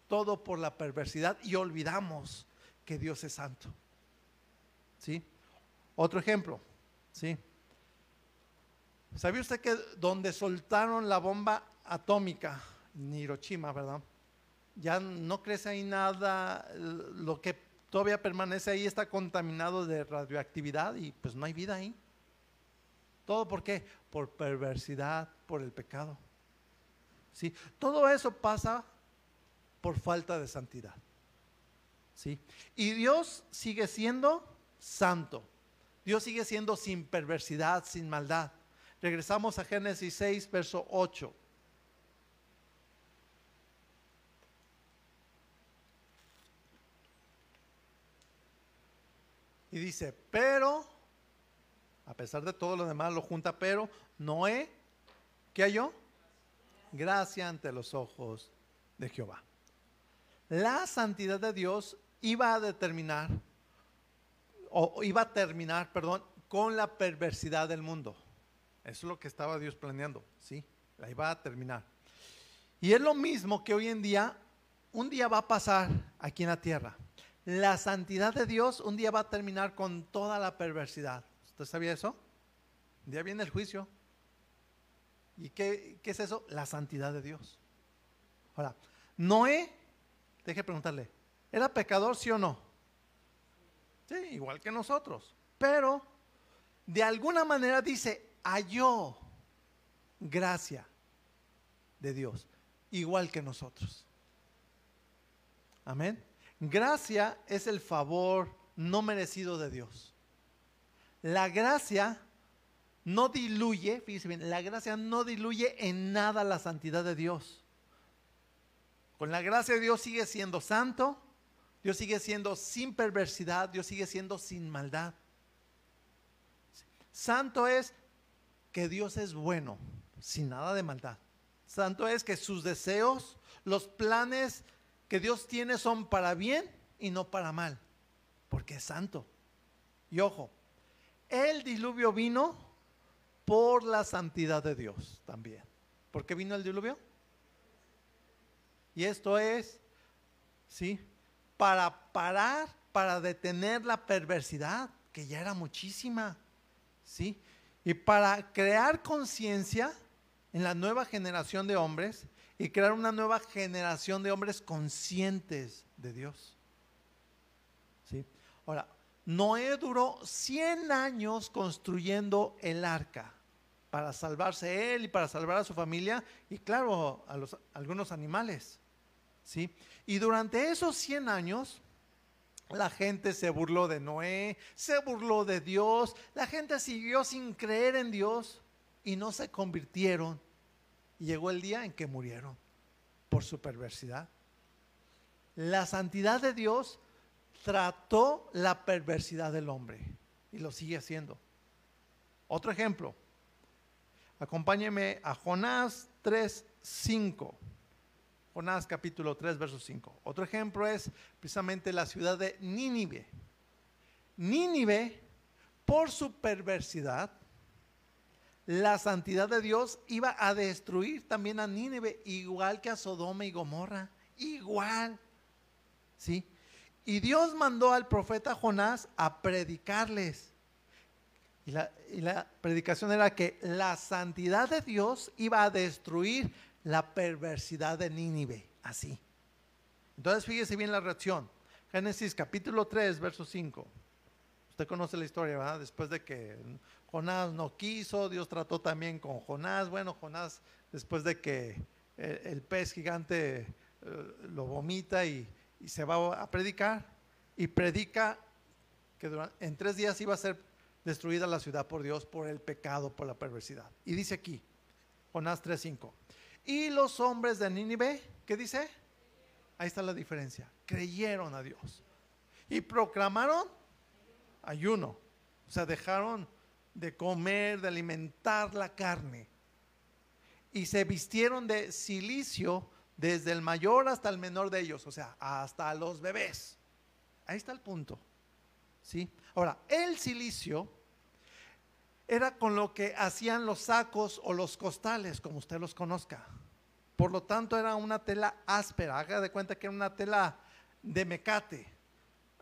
Todo por la perversidad y olvidamos que Dios es santo. ¿Sí? Otro ejemplo, ¿sí? ¿Sabía usted que donde soltaron la bomba atómica en Hiroshima, verdad? Ya no crece ahí nada, lo que todavía permanece ahí está contaminado de radioactividad y pues no hay vida ahí. ¿Todo por qué? Por perversidad, por el pecado. ¿Sí? Todo eso pasa por falta de santidad. ¿Sí? Y Dios sigue siendo santo. Dios sigue siendo sin perversidad, sin maldad. Regresamos a Génesis 6, verso 8. Y dice, pero, a pesar de todo lo demás, lo junta, pero Noé, ¿qué halló? Gracia ante los ojos de Jehová. La santidad de Dios iba a determinar, o iba a terminar, perdón, con la perversidad del mundo. Eso es lo que estaba Dios planeando, ¿sí? La iba a terminar. Y es lo mismo que hoy en día, un día va a pasar aquí en la tierra la santidad de Dios un día va a terminar con toda la perversidad. ¿Usted sabía eso? Día viene el juicio. ¿Y qué, es eso? La santidad de Dios. Ahora, Noé, deje preguntarle, ¿era pecador sí o no? Sí, igual que nosotros. Pero de alguna manera dice, halló gracia de Dios, igual que nosotros. Amén. Gracia es el favor no merecido de Dios. La gracia no diluye, fíjese bien, la gracia no diluye en nada la santidad de Dios. Con la gracia de Dios sigue siendo santo, Dios sigue siendo sin perversidad, Dios sigue siendo sin maldad. Santo es que Dios es bueno, sin nada de maldad. Santo es que sus deseos, los planes que Dios tiene son para bien y no para mal, porque es santo. Y ojo, el diluvio vino por la santidad de Dios también. ¿Por qué vino el diluvio? Y esto es, ¿sí? Para parar, para detener la perversidad, que ya era muchísima, ¿sí? Y para crear conciencia en la nueva generación de hombres y crear una nueva generación de hombres conscientes de Dios. ¿Sí? Ahora, Noé duró 100 años construyendo el arca para salvarse él y para salvar a su familia y claro, a, los, algunos animales. ¿sí? Y durante esos 100 años, la gente se burló de Noé, se burló de Dios, la gente siguió sin creer en Dios y no se convirtieron. Llegó el día en que murieron por su perversidad. La santidad de Dios trató la perversidad del hombre y lo sigue haciendo. Otro ejemplo. Acompáñeme a Jonás 3, 5. Jonás capítulo 3, verso 5. Otro ejemplo es precisamente la ciudad de Nínive. Nínive, por su perversidad, la santidad de Dios iba a destruir también a Nínive, igual que a Sodoma y Gomorra. Igual. ¿Sí? Y Dios mandó al profeta Jonás a predicarles. Y la, predicación era que la santidad de Dios iba a destruir la perversidad de Nínive. Así. Entonces fíjese bien la reacción. Génesis capítulo 3, verso 5. Usted conoce la historia, ¿verdad? Después de que Jonás no quiso, Dios trató también con Jonás. Bueno, Jonás, después de que el, pez gigante eh, lo vomita y, y se va a predicar y predica que en tres días iba a ser destruida la ciudad por Dios por el pecado, por la perversidad. Y dice aquí, Jonás 3.5, y los hombres de Nínive, ¿qué dice? Ahí está la diferencia, creyeron a Dios y proclamaron ayuno, o sea, dejaron de comer, de alimentar la carne y se vistieron de silicio desde el mayor hasta el menor de ellos, o sea, hasta los bebés. Ahí está el punto. ¿Sí? Ahora, el silicio era con lo que hacían los sacos o los costales, como usted los conozca. Por lo tanto, era una tela áspera. Haga de cuenta que era una tela de mecate.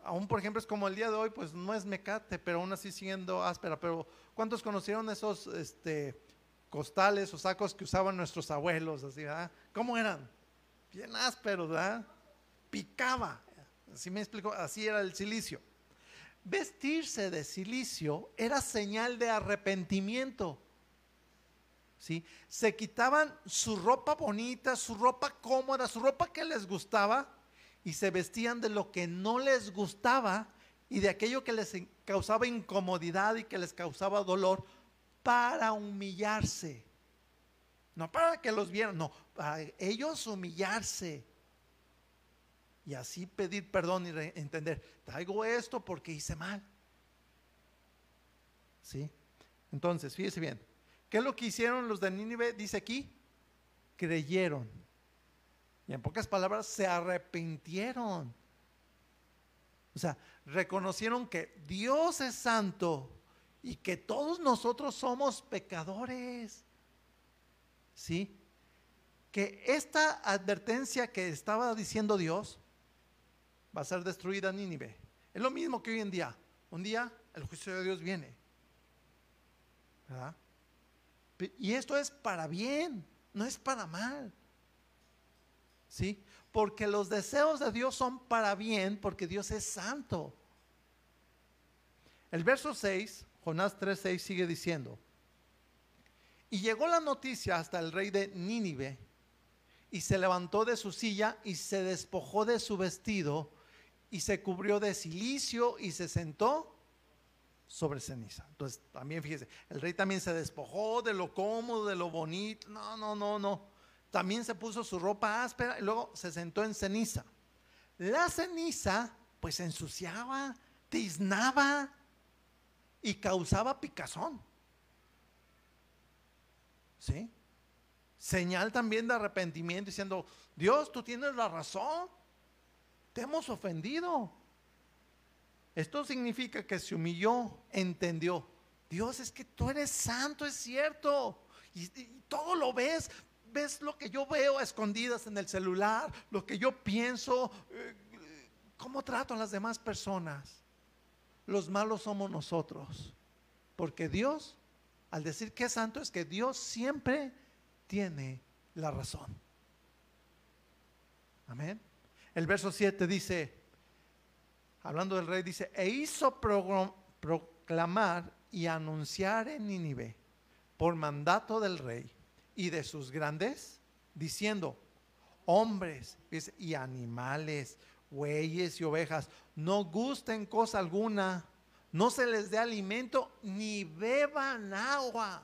Aún, por ejemplo, es como el día de hoy, pues no es mecate, pero aún así siendo áspera. Pero, ¿cuántos conocieron esos este, costales o sacos que usaban nuestros abuelos? Así, ¿Cómo eran? Bien áspero, ¿verdad? Picaba. Así me explico, así era el silicio. Vestirse de silicio era señal de arrepentimiento. ¿Sí? Se quitaban su ropa bonita, su ropa cómoda, su ropa que les gustaba y se vestían de lo que no les gustaba y de aquello que les causaba incomodidad y que les causaba dolor para humillarse. No para que los vieran, no, para ellos humillarse. Y así pedir perdón y entender, traigo esto porque hice mal. ¿Sí? Entonces, fíjese bien. ¿Qué es lo que hicieron los de Nínive? Dice aquí, creyeron. Y en pocas palabras, se arrepintieron. O sea, reconocieron que Dios es santo y que todos nosotros somos pecadores. ¿Sí? Que esta advertencia que estaba diciendo Dios va a ser destruida Nínive. Es lo mismo que hoy en día. Un día el juicio de Dios viene. ¿verdad? Y esto es para bien, no es para mal. ¿Sí? Porque los deseos de Dios son para bien, porque Dios es santo. El verso 6, Jonás 3:6 sigue diciendo: y llegó la noticia hasta el rey de Nínive y se levantó de su silla y se despojó de su vestido y se cubrió de silicio y se sentó sobre ceniza. Entonces, también fíjese, el rey también se despojó de lo cómodo, de lo bonito. No, no, no, no. También se puso su ropa áspera y luego se sentó en ceniza. La ceniza, pues ensuciaba, tiznaba y causaba picazón. ¿Sí? Señal también de arrepentimiento diciendo, Dios, tú tienes la razón, te hemos ofendido. Esto significa que se humilló, entendió. Dios, es que tú eres santo, es cierto. Y, todo lo ves, ves lo que yo veo a escondidas en el celular, lo que yo pienso, eh, cómo trato a las demás personas. Los malos somos nosotros, porque Dios al decir que es santo es que Dios siempre tiene la razón. Amén. El verso 7 dice, hablando del rey, dice, e hizo proclamar y anunciar en Nínive por mandato del rey y de sus grandes, diciendo, hombres y animales, bueyes y ovejas, no gusten cosa alguna, no se les dé alimento ni beban agua.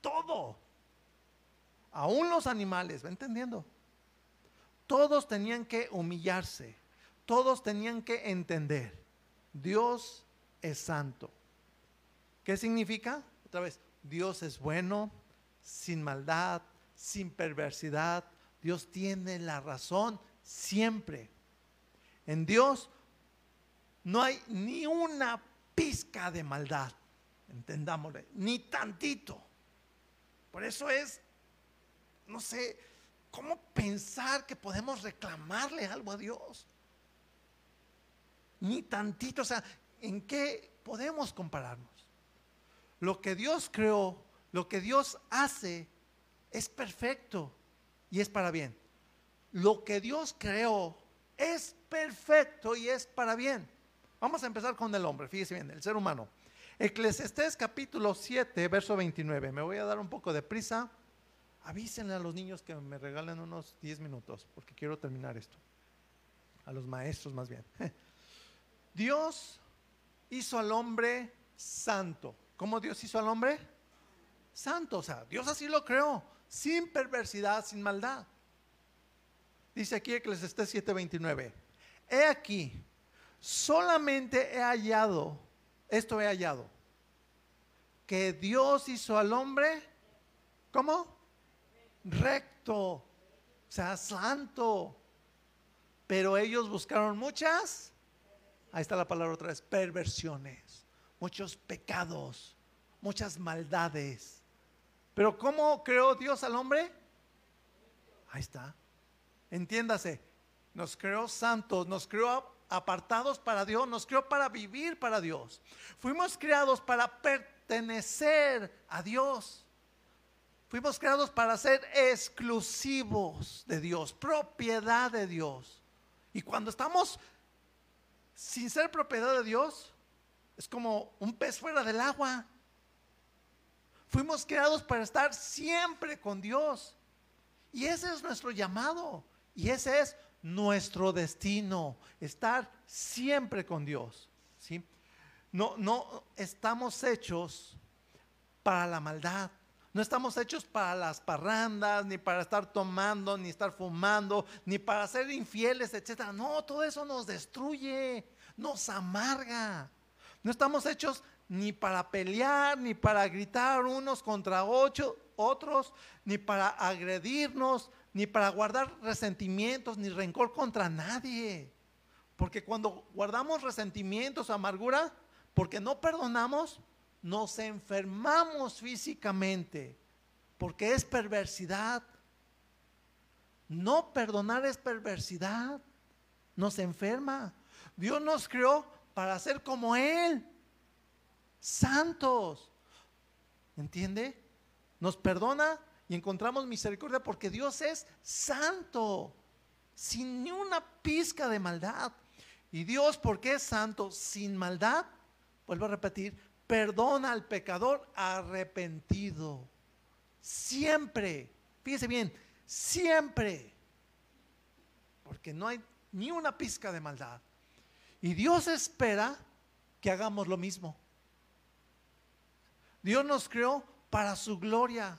Todo. Aún los animales, ¿va entendiendo? Todos tenían que humillarse, todos tenían que entender, Dios es santo. ¿Qué significa? Otra vez, Dios es bueno, sin maldad, sin perversidad. Dios tiene la razón siempre. En Dios no hay ni una pizca de maldad, entendámosle, ni tantito. Por eso es, no sé, ¿cómo pensar que podemos reclamarle algo a Dios? Ni tantito, o sea, ¿en qué podemos compararnos? Lo que Dios creó, lo que Dios hace, es perfecto y es para bien. Lo que Dios creó es perfecto y es para bien. Vamos a empezar con el hombre, fíjese bien, el ser humano. Eclesiastés capítulo 7, verso 29. Me voy a dar un poco de prisa. Avísenle a los niños que me regalen unos 10 minutos, porque quiero terminar esto. A los maestros más bien. *laughs* Dios hizo al hombre santo. ¿Cómo Dios hizo al hombre? Santo, o sea, Dios así lo creó, sin perversidad, sin maldad. Dice aquí Eclesiastés 7:29. He aquí, solamente he hallado, esto he hallado, que Dios hizo al hombre, ¿cómo? Recto, o sea, santo. Pero ellos buscaron muchas, ahí está la palabra otra vez, perversiones, muchos pecados, muchas maldades. Pero ¿cómo creó Dios al hombre? Ahí está. Entiéndase, nos creó santos, nos creó apartados para Dios, nos creó para vivir para Dios. Fuimos creados para pertenecer a Dios. Fuimos creados para ser exclusivos de Dios, propiedad de Dios. Y cuando estamos sin ser propiedad de Dios, es como un pez fuera del agua. Fuimos creados para estar siempre con Dios. Y ese es nuestro llamado. Y ese es nuestro destino, estar siempre con Dios. ¿sí? No, no estamos hechos para la maldad. No estamos hechos para las parrandas, ni para estar tomando, ni estar fumando, ni para ser infieles, etc. No, todo eso nos destruye, nos amarga. No estamos hechos ni para pelear, ni para gritar unos contra ocho, otros, ni para agredirnos, ni para guardar resentimientos, ni rencor contra nadie. Porque cuando guardamos resentimientos, amargura, porque no perdonamos, nos enfermamos físicamente, porque es perversidad. No perdonar es perversidad, nos enferma. Dios nos creó para ser como Él, santos. ¿Entiende? Nos perdona y encontramos misericordia porque Dios es santo, sin ni una pizca de maldad. Y Dios, porque es santo, sin maldad, vuelvo a repetir, perdona al pecador arrepentido. Siempre, fíjese bien, siempre. Porque no hay ni una pizca de maldad. Y Dios espera que hagamos lo mismo. Dios nos creó para su gloria.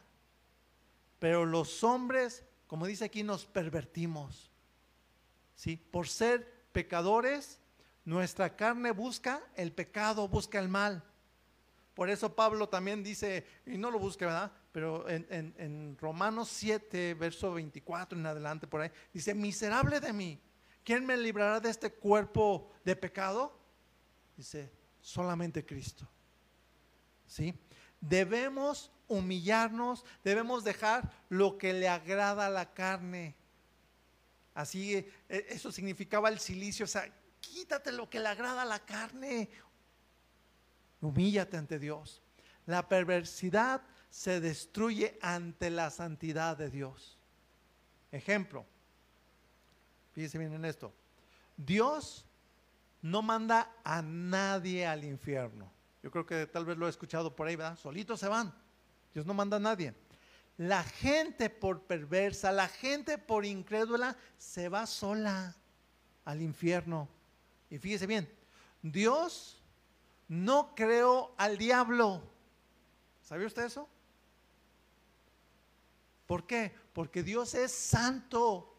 Pero los hombres, como dice aquí, nos pervertimos. ¿Sí? Por ser pecadores, nuestra carne busca el pecado, busca el mal. Por eso Pablo también dice, y no lo busque, ¿verdad? Pero en, en, Romanos 7, verso 24 en adelante, por ahí, dice, miserable de mí, ¿quién me librará de este cuerpo de pecado? Dice, solamente Cristo. ¿Sí? Debemos humillarnos, debemos dejar lo que le agrada a la carne. Así, e, eso significaba el silicio, o sea, quítate lo que le agrada a la carne. Humíllate ante Dios. La perversidad se destruye ante la santidad de Dios. Ejemplo, fíjese bien en esto. Dios no manda a nadie al infierno. Yo creo que tal vez lo he escuchado por ahí, ¿verdad? Solitos se van. Dios no manda a nadie. La gente por perversa, la gente por incrédula, se va sola al infierno. Y fíjese bien, Dios no creó al diablo. ¿Sabía usted eso? ¿Por qué? Porque Dios es santo.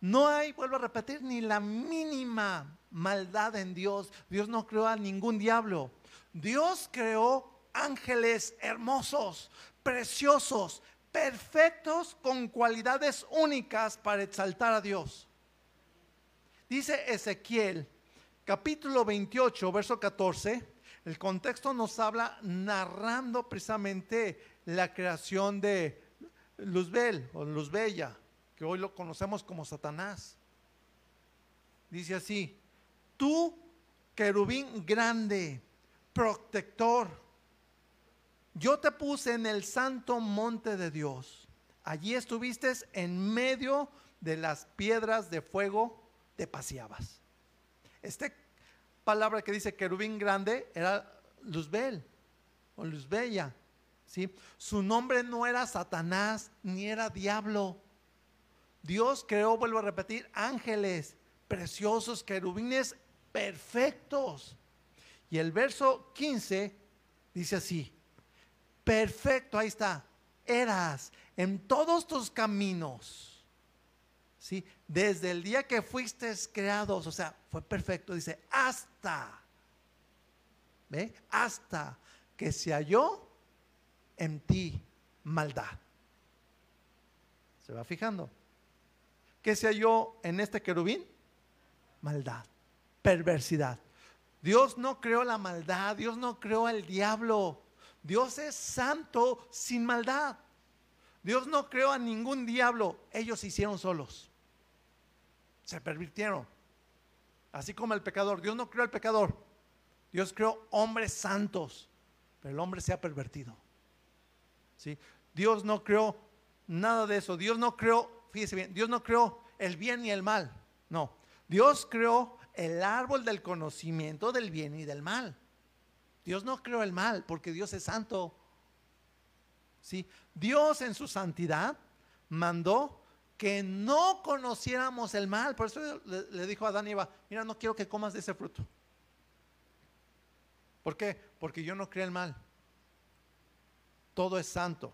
No hay, vuelvo a repetir, ni la mínima maldad en Dios. Dios no creó a ningún diablo. Dios creó ángeles hermosos, preciosos, perfectos, con cualidades únicas para exaltar a Dios. Dice Ezequiel, capítulo 28, verso 14, el contexto nos habla narrando precisamente la creación de Luzbel o Luzbella que hoy lo conocemos como Satanás. Dice así, tú, querubín grande, protector, yo te puse en el santo monte de Dios. Allí estuviste en medio de las piedras de fuego, te paseabas. Esta palabra que dice querubín grande era Luzbel o Luzbella. ¿sí? Su nombre no era Satanás ni era diablo. Dios creó, vuelvo a repetir, ángeles preciosos, querubines perfectos. Y el verso 15 dice así, perfecto, ahí está, eras en todos tus caminos. ¿Sí? Desde el día que fuiste creados, o sea, fue perfecto, dice, hasta, ¿ve? Hasta que se halló en ti maldad. ¿Se va fijando? ¿Qué se halló en este querubín? Maldad, perversidad. Dios no creó la maldad, Dios no creó el diablo. Dios es santo sin maldad. Dios no creó a ningún diablo, ellos se hicieron solos. Se pervirtieron. Así como el pecador, Dios no creó al pecador. Dios creó hombres santos, pero el hombre se ha pervertido. ¿Sí? Dios no creó nada de eso. Dios no creó fíjese bien, Dios no creó el bien y el mal. No, Dios creó el árbol del conocimiento del bien y del mal. Dios no creó el mal porque Dios es santo. ¿Sí? Dios en su santidad mandó que no conociéramos el mal. Por eso le, dijo a Adán y Eva, mira, no quiero que comas de ese fruto. ¿Por qué? Porque yo no creo el mal. Todo es santo.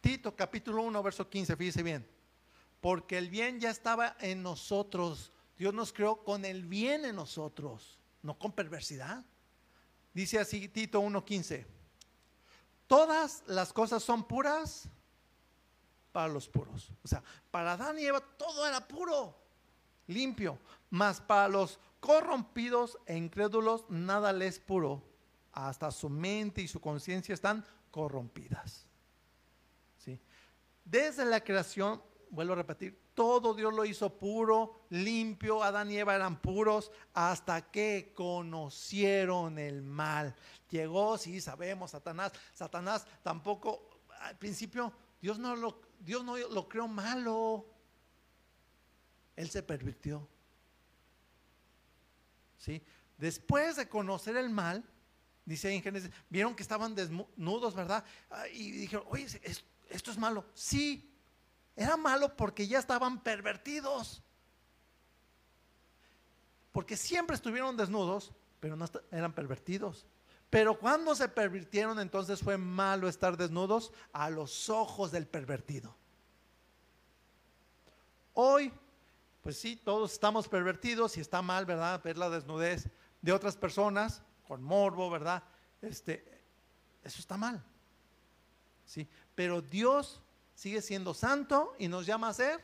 Tito capítulo 1, verso 15, fíjese bien porque el bien ya estaba en nosotros. Dios nos creó con el bien en nosotros, no con perversidad. Dice así Tito 1.15, todas las cosas son puras para los puros. O sea, para Adán y Eva todo era puro, limpio, mas para los corrompidos e incrédulos nada les puro. Hasta su mente y su conciencia están corrompidas. ¿Sí? Desde la creación vuelvo a repetir, todo Dios lo hizo puro, limpio, Adán y Eva eran puros, hasta que conocieron el mal. Llegó, sí, sabemos, Satanás, Satanás tampoco, al principio, Dios no lo, Dios no lo creó malo, Él se pervirtió. ¿Sí? Después de conocer el mal, dice en Génesis, vieron que estaban desnudos, ¿verdad? Ah, y dijeron, oye, esto es malo. Sí, era malo porque ya estaban pervertidos. Porque siempre estuvieron desnudos, pero no eran pervertidos. Pero cuando se pervirtieron, entonces fue malo estar desnudos a los ojos del pervertido. Hoy, pues sí, todos estamos pervertidos y está mal, ¿verdad? Ver la desnudez de otras personas con morbo, ¿verdad? Este, eso está mal. Sí, pero Dios sigue siendo santo y nos llama a ser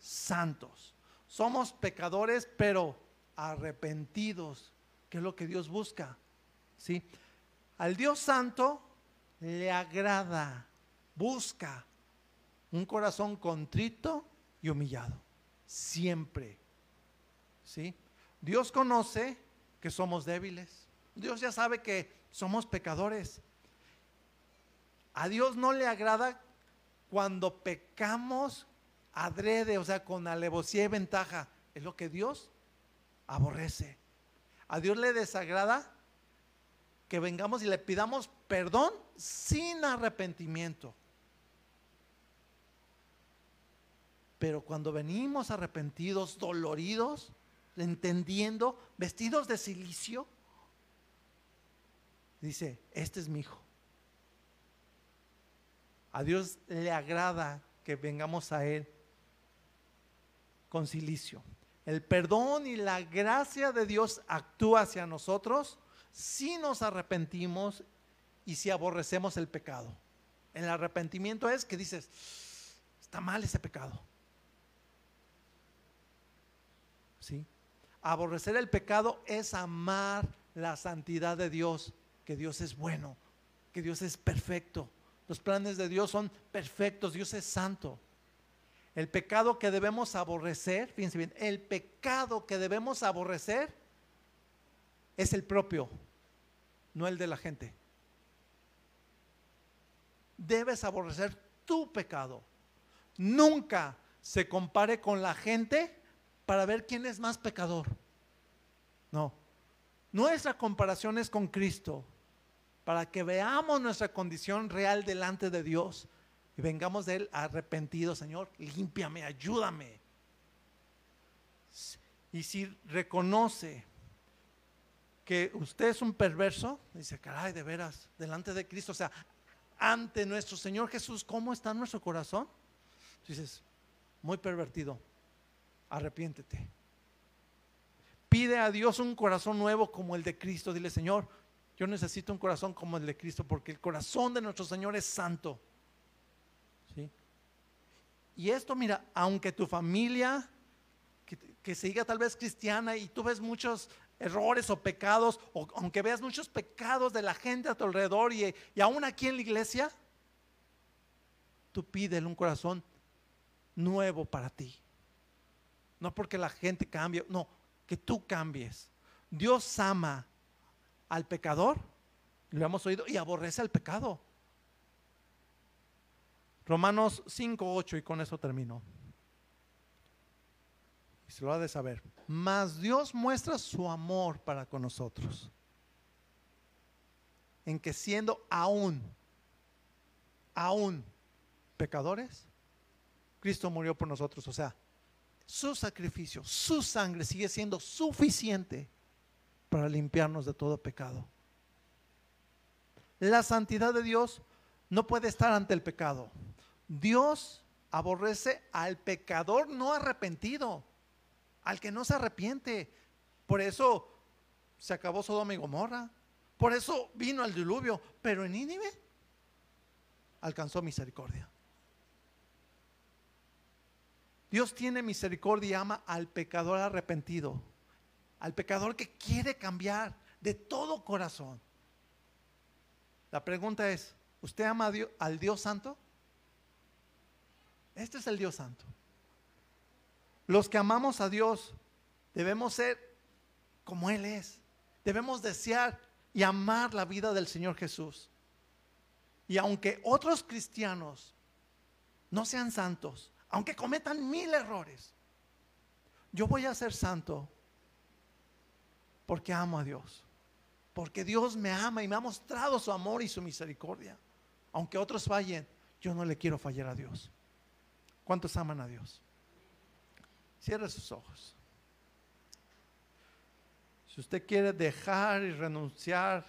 santos. Somos pecadores, pero arrepentidos, que es lo que Dios busca. ¿Sí? Al Dios santo le agrada, busca un corazón contrito y humillado, siempre. ¿Sí? Dios conoce que somos débiles. Dios ya sabe que somos pecadores. A Dios no le agrada cuando pecamos adrede, o sea, con alevosía y ventaja, es lo que Dios aborrece. A Dios le desagrada que vengamos y le pidamos perdón sin arrepentimiento. Pero cuando venimos arrepentidos, doloridos, entendiendo, vestidos de silicio, dice, este es mi hijo. A Dios le agrada que vengamos a Él con silicio. El perdón y la gracia de Dios actúa hacia nosotros si nos arrepentimos y si aborrecemos el pecado. El arrepentimiento es que dices, está mal ese pecado. ¿Sí? Aborrecer el pecado es amar la santidad de Dios, que Dios es bueno, que Dios es perfecto. Los planes de Dios son perfectos, Dios es santo. El pecado que debemos aborrecer, fíjense bien, el pecado que debemos aborrecer es el propio, no el de la gente. Debes aborrecer tu pecado. Nunca se compare con la gente para ver quién es más pecador. No. Nuestra comparación es con Cristo, para que veamos nuestra condición real delante de Dios y vengamos de Él arrepentidos, Señor, límpiame, ayúdame. Y si reconoce que usted es un perverso, dice, caray, de veras, delante de Cristo, o sea, ante nuestro Señor Jesús, ¿cómo está nuestro corazón? Dices, muy pervertido, arrepiéntete. Pide a Dios un corazón nuevo como el de Cristo. Dile, Señor, yo necesito un corazón como el de Cristo porque el corazón de nuestro Señor es santo. ¿Sí? Y esto, mira, aunque tu familia, que, siga tal vez cristiana y tú ves muchos errores o pecados, o aunque veas muchos pecados de la gente a tu alrededor y, y aún aquí en la iglesia, tú pídele un corazón nuevo para ti. No porque la gente cambie, no, que tú cambies. Dios ama al pecador, lo hemos oído, y aborrece al pecado. Romanos 5, 8, y con eso termino. Y se lo ha de saber. Mas Dios muestra su amor para con nosotros. En que siendo aún, aún pecadores, Cristo murió por nosotros. O sea, su sacrificio, su sangre sigue siendo suficiente para limpiarnos de todo pecado. La santidad de Dios no puede estar ante el pecado. Dios aborrece al pecador no arrepentido, al que no se arrepiente. Por eso se acabó Sodoma y Gomorra. Por eso vino el diluvio. Pero en Nínive alcanzó misericordia. Dios tiene misericordia y ama al pecador arrepentido, al pecador que quiere cambiar de todo corazón. La pregunta es, ¿usted ama al Dios Santo? Este es el Dios Santo. Los que amamos a Dios debemos ser como Él es. Debemos desear y amar la vida del Señor Jesús. Y aunque otros cristianos no sean santos, aunque cometan mil errores, yo voy a ser santo porque amo a Dios. Porque Dios me ama y me ha mostrado su amor y su misericordia. Aunque otros fallen, yo no le quiero fallar a Dios. ¿Cuántos aman a Dios? Cierre sus ojos. Si usted quiere dejar y renunciar,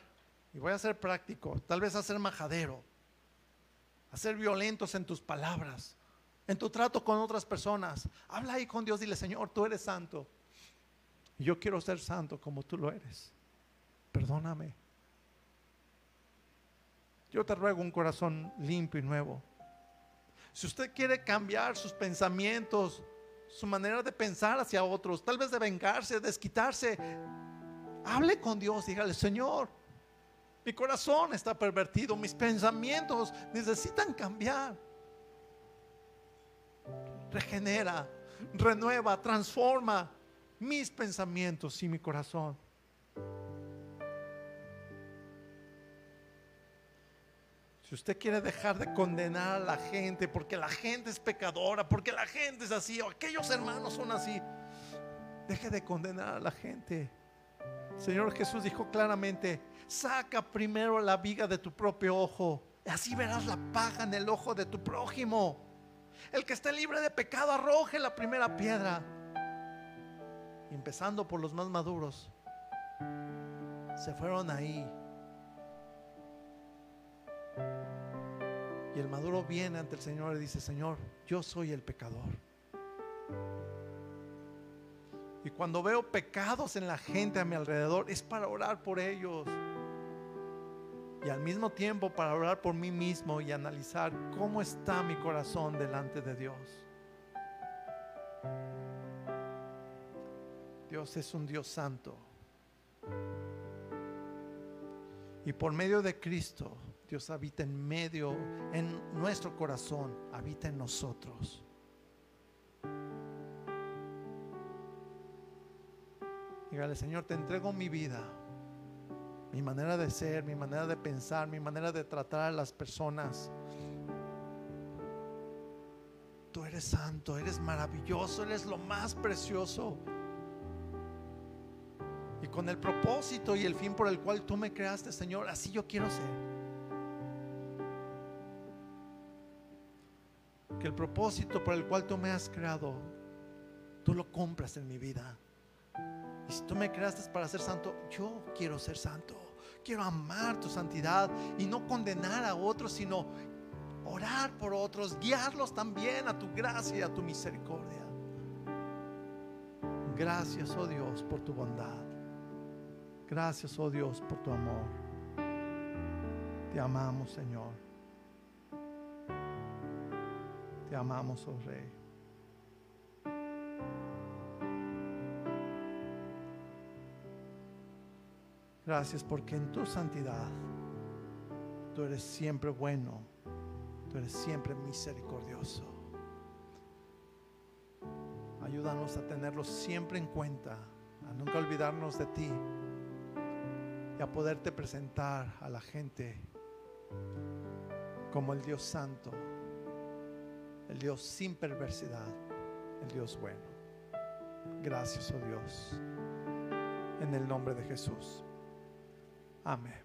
y voy a ser práctico, tal vez a ser majadero, a ser violentos en tus palabras, en tu trato con otras personas. Habla ahí con Dios, dile, Señor, tú eres santo. Yo quiero ser santo como tú lo eres. Perdóname. Yo te ruego un corazón limpio y nuevo. Si usted quiere cambiar sus pensamientos, su manera de pensar hacia otros, tal vez de vengarse, desquitarse, hable con Dios, dígale, Señor, mi corazón está pervertido, mis pensamientos necesitan cambiar regenera, renueva, transforma mis pensamientos y mi corazón. Si usted quiere dejar de condenar a la gente porque la gente es pecadora, porque la gente es así, o aquellos hermanos son así, Deje de condenar a la gente. Señor Jesús dijo claramente, saca primero la viga de tu propio ojo, así verás la paja en el ojo de tu prójimo. El que esté libre de pecado arroje la primera piedra. Empezando por los más maduros, se fueron ahí. Y el maduro viene ante el Señor y dice, Señor, yo soy el pecador. Y cuando veo pecados en la gente a mi alrededor, es para orar por ellos. Y al mismo tiempo para orar por mí mismo y analizar cómo está mi corazón delante de Dios. Dios es un Dios santo. Y por medio de Cristo, Dios habita en medio, en nuestro corazón, habita en nosotros. Dígale, Señor, te entrego mi vida, mi manera de ser, mi manera de pensar, mi manera de tratar a las personas. Tú eres santo, eres maravilloso, eres lo más precioso. Con el propósito y el fin por el cual tú me creaste, Señor, así yo quiero ser. Que el propósito por el cual tú me has creado, tú lo compras en mi vida. Y si tú me creaste para ser santo, yo quiero ser santo. Quiero amar tu santidad y no condenar a otros, sino orar por otros, guiarlos también a tu gracia y a tu misericordia. Gracias, oh Dios, por tu bondad. Gracias, oh Dios, por tu amor. Te amamos, Señor. Te amamos, oh Rey. Gracias porque en tu santidad tú eres siempre bueno, tú eres siempre misericordioso. Ayúdanos a tenerlo siempre en cuenta, a nunca olvidarnos de ti y a poderte presentar a la gente como el Dios santo, el Dios sin perversidad, el Dios bueno. Gracias, oh Dios, en el nombre de Jesús. Amén.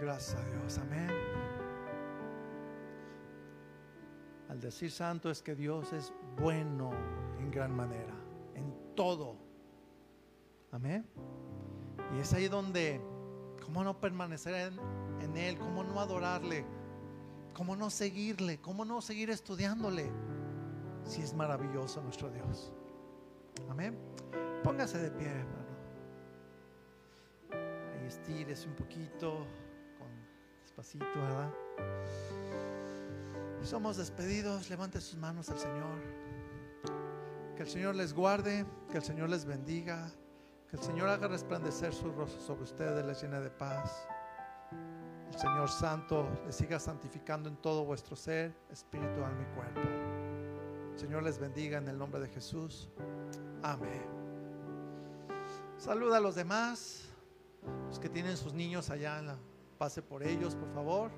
Gracias a Dios. Amén. Al decir santo es que Dios es bueno en gran manera, en todo. Amén. Y es ahí donde, ¿cómo no permanecer en, en Él? ¿Cómo no adorarle? ¿Cómo no seguirle? ¿Cómo no seguir estudiándole? Si es maravilloso nuestro Dios. Amén. Póngase de pie, hermano. Ahí estírese un poquito, con despacito, ¿verdad? Somos despedidos. Levante sus manos al Señor. Que el Señor les guarde, que el Señor les bendiga, que el Señor haga resplandecer su rostro sobre ustedes, les llene de paz. El Señor Santo les siga santificando en todo vuestro ser, espíritu, alma y cuerpo. El Señor les bendiga en el nombre de Jesús. Amén. Saluda a los demás, los que tienen sus niños allá, pase por ellos, por favor.